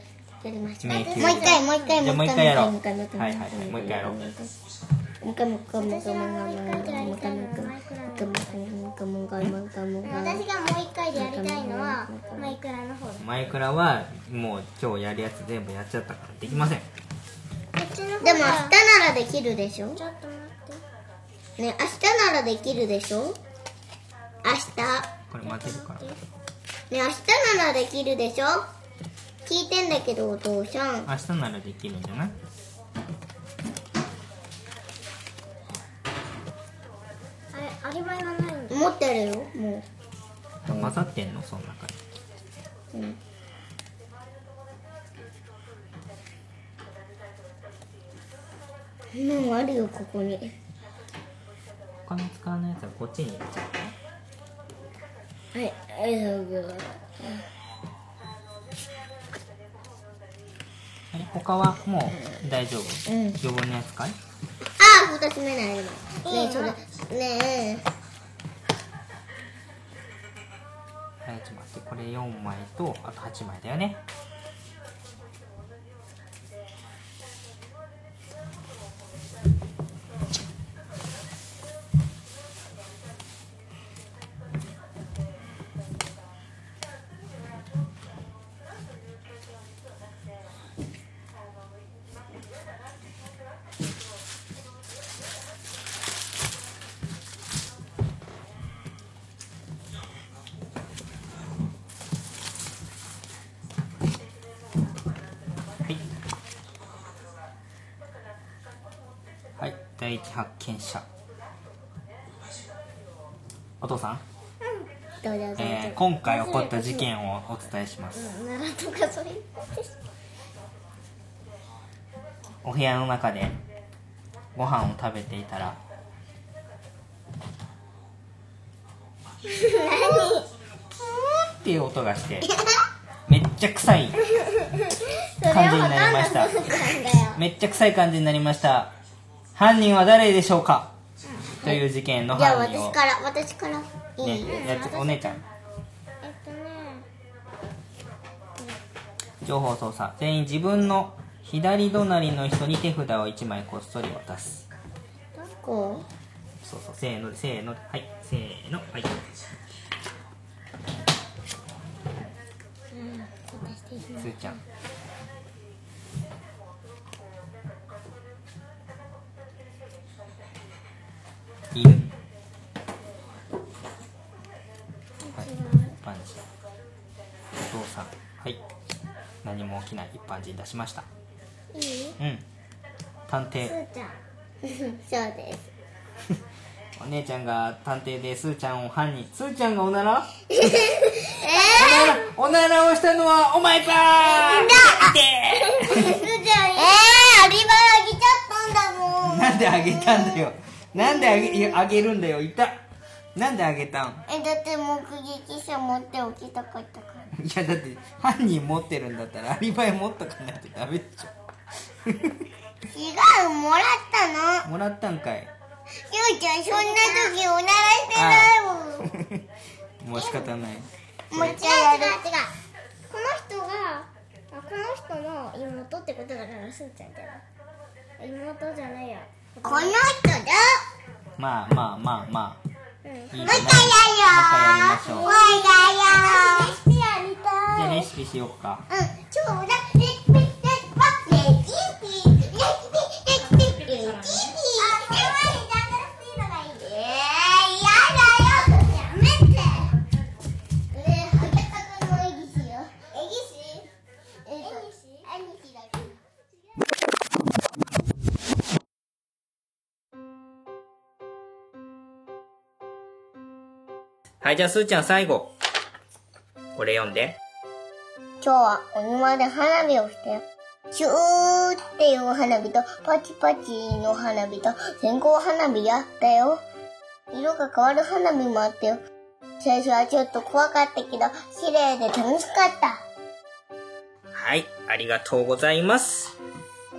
やりました。迷宮もう一回もう一回もう一回やろうもう一回もう一回はいはいはいもう一回やろう。もう一回もう一回もう一回もう一回。もう一回もう一回もう。一回もう一回もう一回もう一回もう一回もう一回もう一回もう一回私がもう一回でやりたいのはマイクラの方。だマイクラはもう今日やるやつ全部やっちゃったからできません。こっちの方でも明が日ならできるでしょ？ちょっと待ってね明日ならできるでしょ？明日。これ待てるから。ね明日ならできるでしょ？聞いてんだけどお父さん。明日ならできるんじゃない？あれアリバイがないんだ。持ってるよも混ざってんの？その中に。う、うん、もうあるよここに他の使わないやつはこっちに。入れちゃうはいはいそうそうあれ他はもう大丈夫、うん余分なやつかいああ二つ目ないねえそれねえはいちょっと待ってこれ4枚とあと8枚だよね今回起こった事件をお伝えします。お部屋の中でご飯を食べていたら。っていう音がしてめっちゃ臭い感じになりました。めっちゃ臭い感じになりました。犯人は誰でしょうか？という事件のじゃあ犯人を。私から、私から。いい、ねお姉ちゃんえっとね情報操作。全員自分の左隣の人に手札を1枚こっそり渡す。こ？そうそうせーのでせーの。ではいせーの。はい。すーちゃん。いるはいお父さん。はい何も起きない一般人出しました。いい？うん。探偵。すーちゃん。う。そうです。お姉ちゃんが探偵でスーちゃんを犯人。スーちゃんがおなら？えおならをしたのはお前かー！ってー、すーちゃん、えー、アリバイあげちゃったんだもん。なんであげたんだよ。なんであげあげるんだよ。いた。なんであげたん？え、だって目撃者持っておきたかったから。いやだって犯人持ってるんだったらアリバイ持っとかないとダメでし 違う、もらったの。ょもらったんかいしゅうちゃん、そんな時おならしてないもん。もう仕方ないもう一違う違う違う。この人があこの人の妹ってことだからすーちゃんじゃない妹じゃないやこの人だ。まあまあまあまあうんいいじゃないもう一回やるよ。もう一回やりましょうじゃあレシピしようかうん、ちょうだい。レシピ、レシピ、レシピ、レシピ、レシピ、レシピ。はいじゃあスーちゃん最後これ読んで今日はお庭で花火をしてよ。シューっていう花火とパチパチの花火と線香花火やったよ。色が変わる花火もあったよ。最初はちょっと怖かったけど、綺麗で楽しかった。はい、ありがとうございます。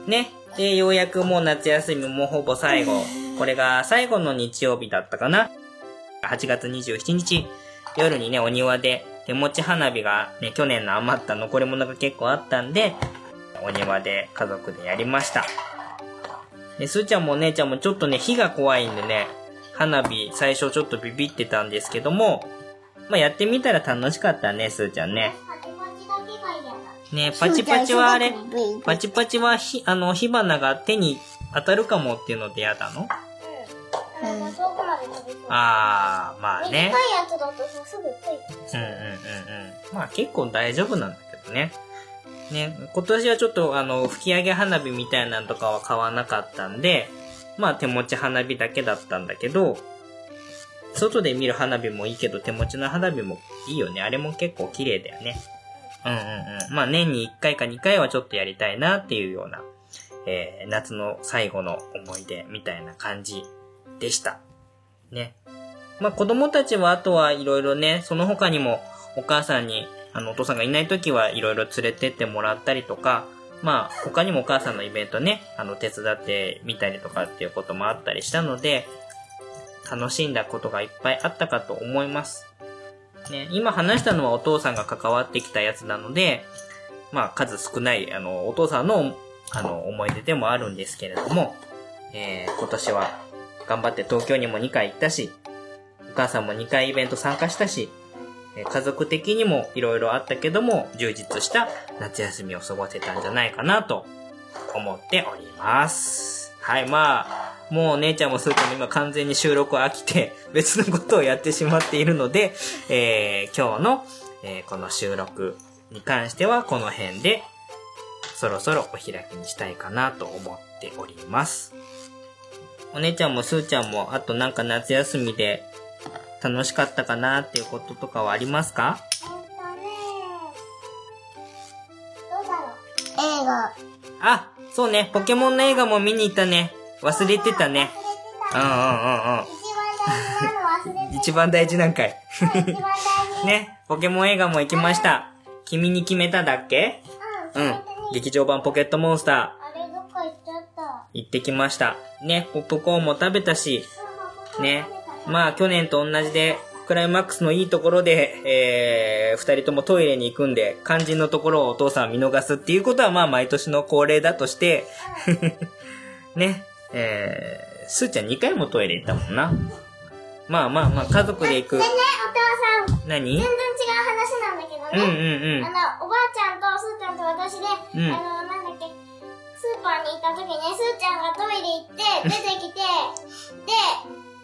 ね。で、ようやくもう夏休みもほぼ最後。これが最後の日曜日だったかな。8月27日、夜にね、お庭で手持ち花火がね、去年の余った残り物が結構あったんで、お庭で家族でやりました。で、すーちゃんもお姉ちゃんもちょっとね、火が怖いんでね、花火最初ちょっとビビってたんですけども、まあ、やってみたら楽しかったね、すーちゃんね。ねパチパチはあれパチパチはひ、あの、火花が手に当たるかもっていうので嫌だの？うんなんか遠くまで飛びそうあー、まあ短いね。やつだとさすぐついてうんうんうんうん。まあ結構大丈夫なんだけどね。ね、今年はちょっとあの、吹き上げ花火みたいなのとかは買わなかったんで、まあ手持ち花火だけだったんだけど、外で見る花火もいいけど手持ちの花火もいいよね。あれも結構綺麗だよね。うんうんうん。まあ年に1回か2回はちょっとやりたいなっていうような、えー、夏の最後の思い出みたいな感じでした。ね。まあ子供たちはあとはいろいろね、その他にもお母さんに、あのお父さんがいない時はいろいろ連れてってもらったりとか、まあ他にもお母さんのイベントね、あの手伝ってみたりとかっていうこともあったりしたので、楽しんだことがいっぱいあったかと思います。ね、今話したのはお父さんが関わってきたやつなので、まあ数少ない、あの、お父さんの、あの、思い出でもあるんですけれども、えー今年は頑張って東京にも2回行ったし、お母さんも2回イベント参加したし、家族的にも色々あったけども、充実した夏休みを過ごせたんじゃないかなと思っております。はい、まあ、もう姉ちゃんもすーちゃんも今完全に収録飽きて 別のことをやってしまっているので、えー今日の、えーこの収録に関してはこの辺でそろそろお開きにしたいかなと思っております。お姉ちゃんもすーちゃんも、あとなんか夏休みで楽しかったかなっていうこととかはありますか？えっとねどうだろう。映画。あ、そうね、ポケモンの映画も見に行ったね。忘れてたね。うんうんうんうん。一番大事なの忘れて一番大事なんかい。ね、ポケモン映画も行きました。君に決めただっけ？うん。うん。劇場版ポケットモンスター、行ってきました。ね、ポップコーンも食べたし、ね。まあ、去年と同じで、クライマックスのいいところで、えー、二人ともトイレに行くんで、肝心のところをお父さんは見逃すっていうことは、まあ、毎年の恒例だとして、ね、えー、すーちゃん2回もトイレ行ったもんな。まあまあまあ、家族で行くで。ね、お父さん、何？全然違う話なんだけどうんうんね。うんあ。の、おばあちゃんとすーちゃんと私で、うんあの、ーパーに行った時ね、すーちゃんがトイレ行って、出てきて、で、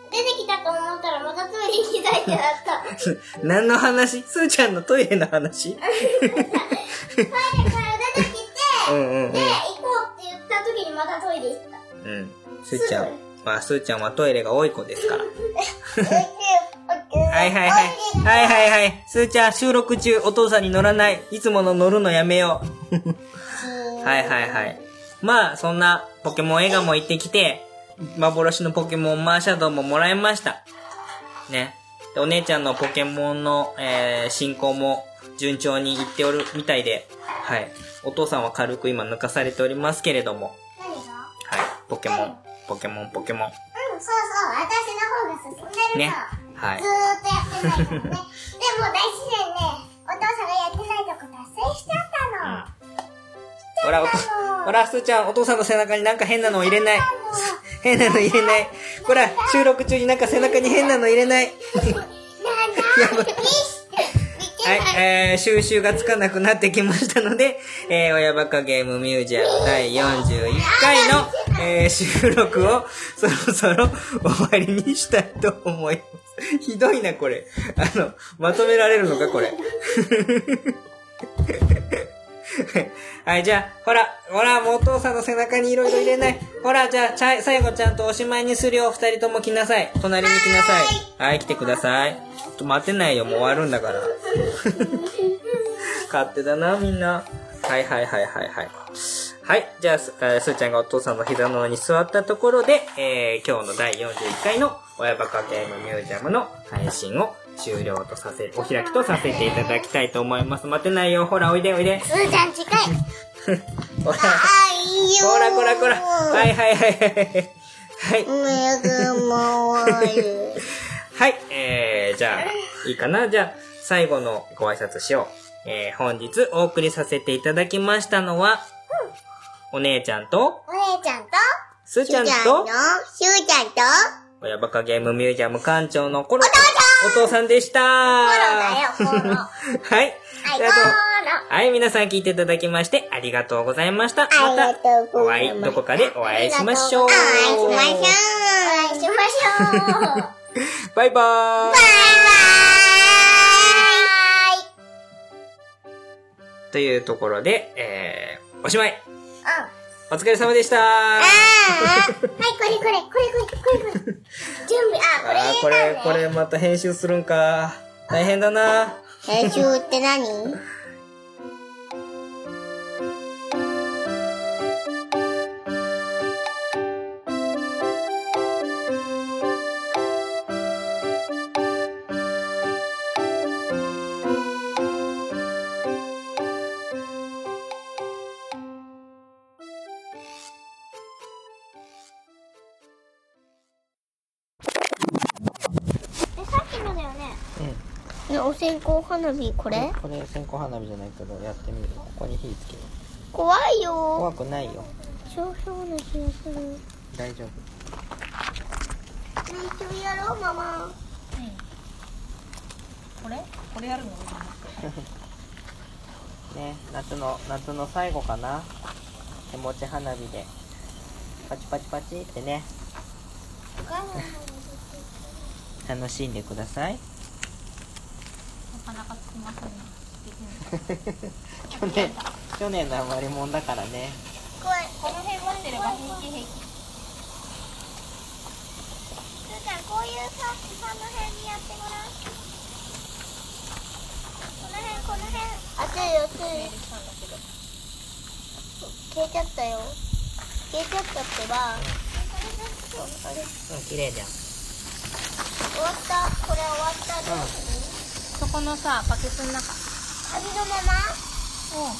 出てきたと思ったらまたトイレ行きたいってなった。何の話？すーちゃんのトイレの話？トイレから出てきて、うんうんうんで、。行こうって言った時にまたトイレ行った。うん。すーちゃん。まあ、すーちゃんはトイレが多い子ですから。はいはいはい。はいはいはい。すーちゃん、収録中、お父さんに乗らない。いつもの乗るのやめよう。はいはいはい。まあ、そんなポケモン映画も行ってきて、幻のポケモンマーシャドウももらいました。ね。でお姉ちゃんのポケモンの、えー、進行も順調にいっておるみたいで、はい。お父さんは軽く今抜かされておりますけれども、何がはい。ポケモン、ポケモン、ポケモン。うん、そうそう、私の方が進んでるの。ね。はいず。ーっとやってないね。でも大自然ね、お父さんがやってないとこ達成しちゃったの。ほら、ほら、すーちゃん、お父さんの背中になんか変なのを入れない。変なの入れない。ほら、収録中になんか背中に変なの入れない。やば はい、えー、収集がつかなくなってきましたので、えー、親バカゲームミュージアム第41回の、えー、収録をそろそろ終わりにしたいと思います。ひどいな、これ。あの、まとめられるのか、これ。はい、じゃあ、ほら、ほら、もうお父さんの背中にいろいろ入れない。ほら、じゃあ、ちゃ最後ちゃんとおしまいにするよ。二人とも来なさい。隣に来なさい。はい、来てください。ちょっと待てないよ、もう終わるんだから。勝手だな、みんな。はいはいはいはいはい。はい。じゃあ、すーちゃんがお父さんの膝の上に座ったところで、えー、今日の第41回の親バカゲームミュージアムの配信を終了とさせ、お開きとさせていただきたいと思います。待てないよ。ほら、おいでおいで。すーちゃん近い。ほら、あいよこらこらこら。はいはいはいはい。はい。はい、えー、じゃあ、いいかなじゃあ、最後のご挨拶しよう。えー、本日お送りさせていただきましたのは、お姉ちゃんと、お姉ちゃんと、すーちゃんと、しゅうちゃんと、親バカゲームミュージアム館長のコロお父さんでしたコロだよコロはい。はい、コロ。はい、皆さん聞いていただきましてありがとうございました。また、お会い、どこかでお会いしましょう。お会いしましょう。お会いしましょう。バイバーイ。バイバというところで、えー、おしまい。ーイ。うん。お疲れ様でしたはい、これこれ、これこれ、これこれ。準備、あ、これあーこれ、これまた編集するんか。大変だな。編集って何？線香花火これ？これ線香花火じゃないけど、やってみる。ここに火つける。怖いよ怖くないよ。少々な気がする大丈夫。一緒にやろうママこれ？これやるの？ね、夏の、夏の最後かな。手持ち花火で。パチパチパチってね、楽しんでください。なかなかつきません。ね去年、去年の余りもんだからね。この辺持ってれば平気平気ささの辺にやってごらんこの辺この辺熱い熱い消えちゃったよ。消えちゃったってば。あれうん綺麗じゃん。終わった。これ終わった。どうするそこのさバケツの中。紙のまま？うん。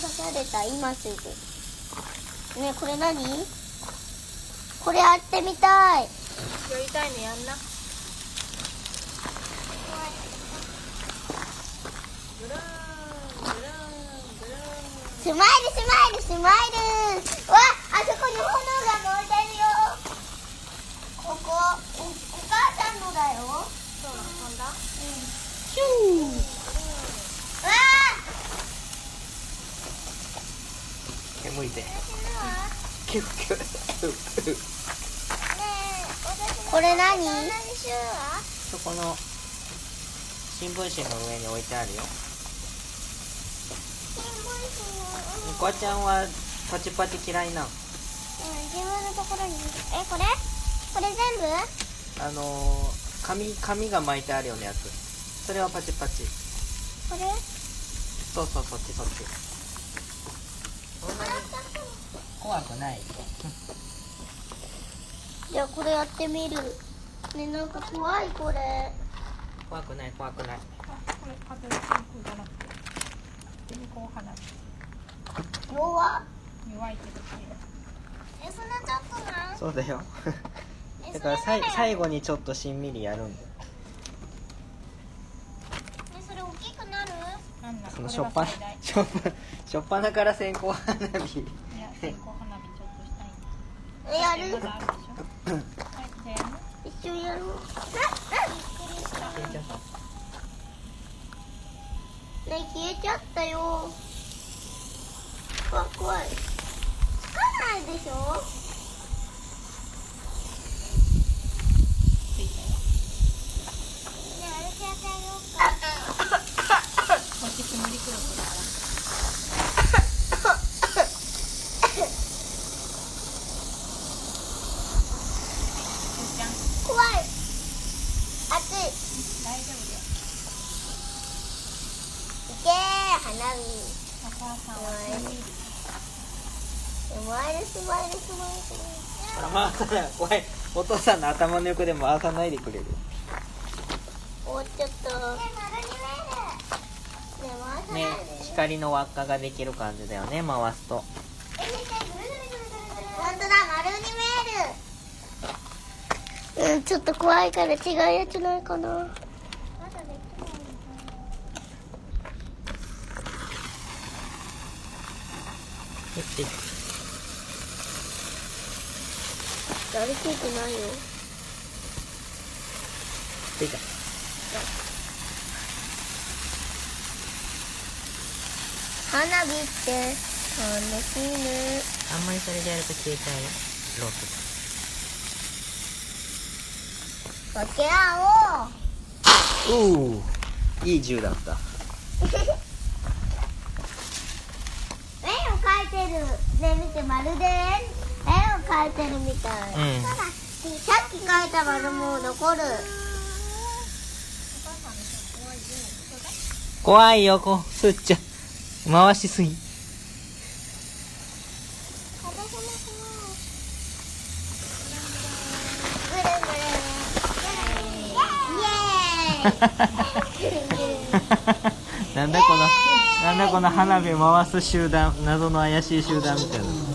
刺された今すぐ。ねえこれ何？これやってみたい。やりたいのやんな。スマイルスマイルスマイル。わあそこに炎が燃えてるよここおお母さんのだよ。そうなの飛んだ？シュー。わ煙いて。あキュッキュッキュッこれ何？そこの新聞紙の上に置いてあるよ。ニコちゃんはパチパチ嫌いなん自分のところに。えこれ？これ全部？あのー、紙紙が巻いてあるようなやつ。それはパチパチ。これ？そうそうそっちそっち。怖くない。じゃあこれやってみる。ねなんか怖いこれ。怖くない怖くない。弱弱いけどそうだよえだからさい最後にちょっとしんみりやるんだよ。えそれ大きくなる？なんだそのこしょっぱなれが最大。いしょっぱしょっぱなから線香花火。や線香花火ちょっとしたいえやるまだある？でしょはいじゃあやる？一緒にやろうね消えちゃったよ。わ怖い。つかないでしょついたよねあれやってあげようかこっち煙くるくるからすーちゃん怖い熱い大丈夫よいけー花火お母さんはしんみりスマイルスマイルスマイルスマイル回さない怖いお父さんの頭の横で回さないでくれる。終わっちゃったねえ丸に見える回さねないで光の輪っかができる感じだよね回すと。え見てぐるぐるぐるぐるぐる本当だ丸に見える。うんちょっと怖いから違うやつないかなまだできない誰ついてないよ。ついた。花火って楽しいね。あんまりそれでやると消えちゃうよ。ロープ。分け合おう。おおいい銃だった絵を描いてるね見てまるでてるみたい、うん。さっき描いた丸も残る怖いよこう。すっちゃん。回しすぎ。なんだこのなんだこの花火回す集団謎の怪しい集団みたいな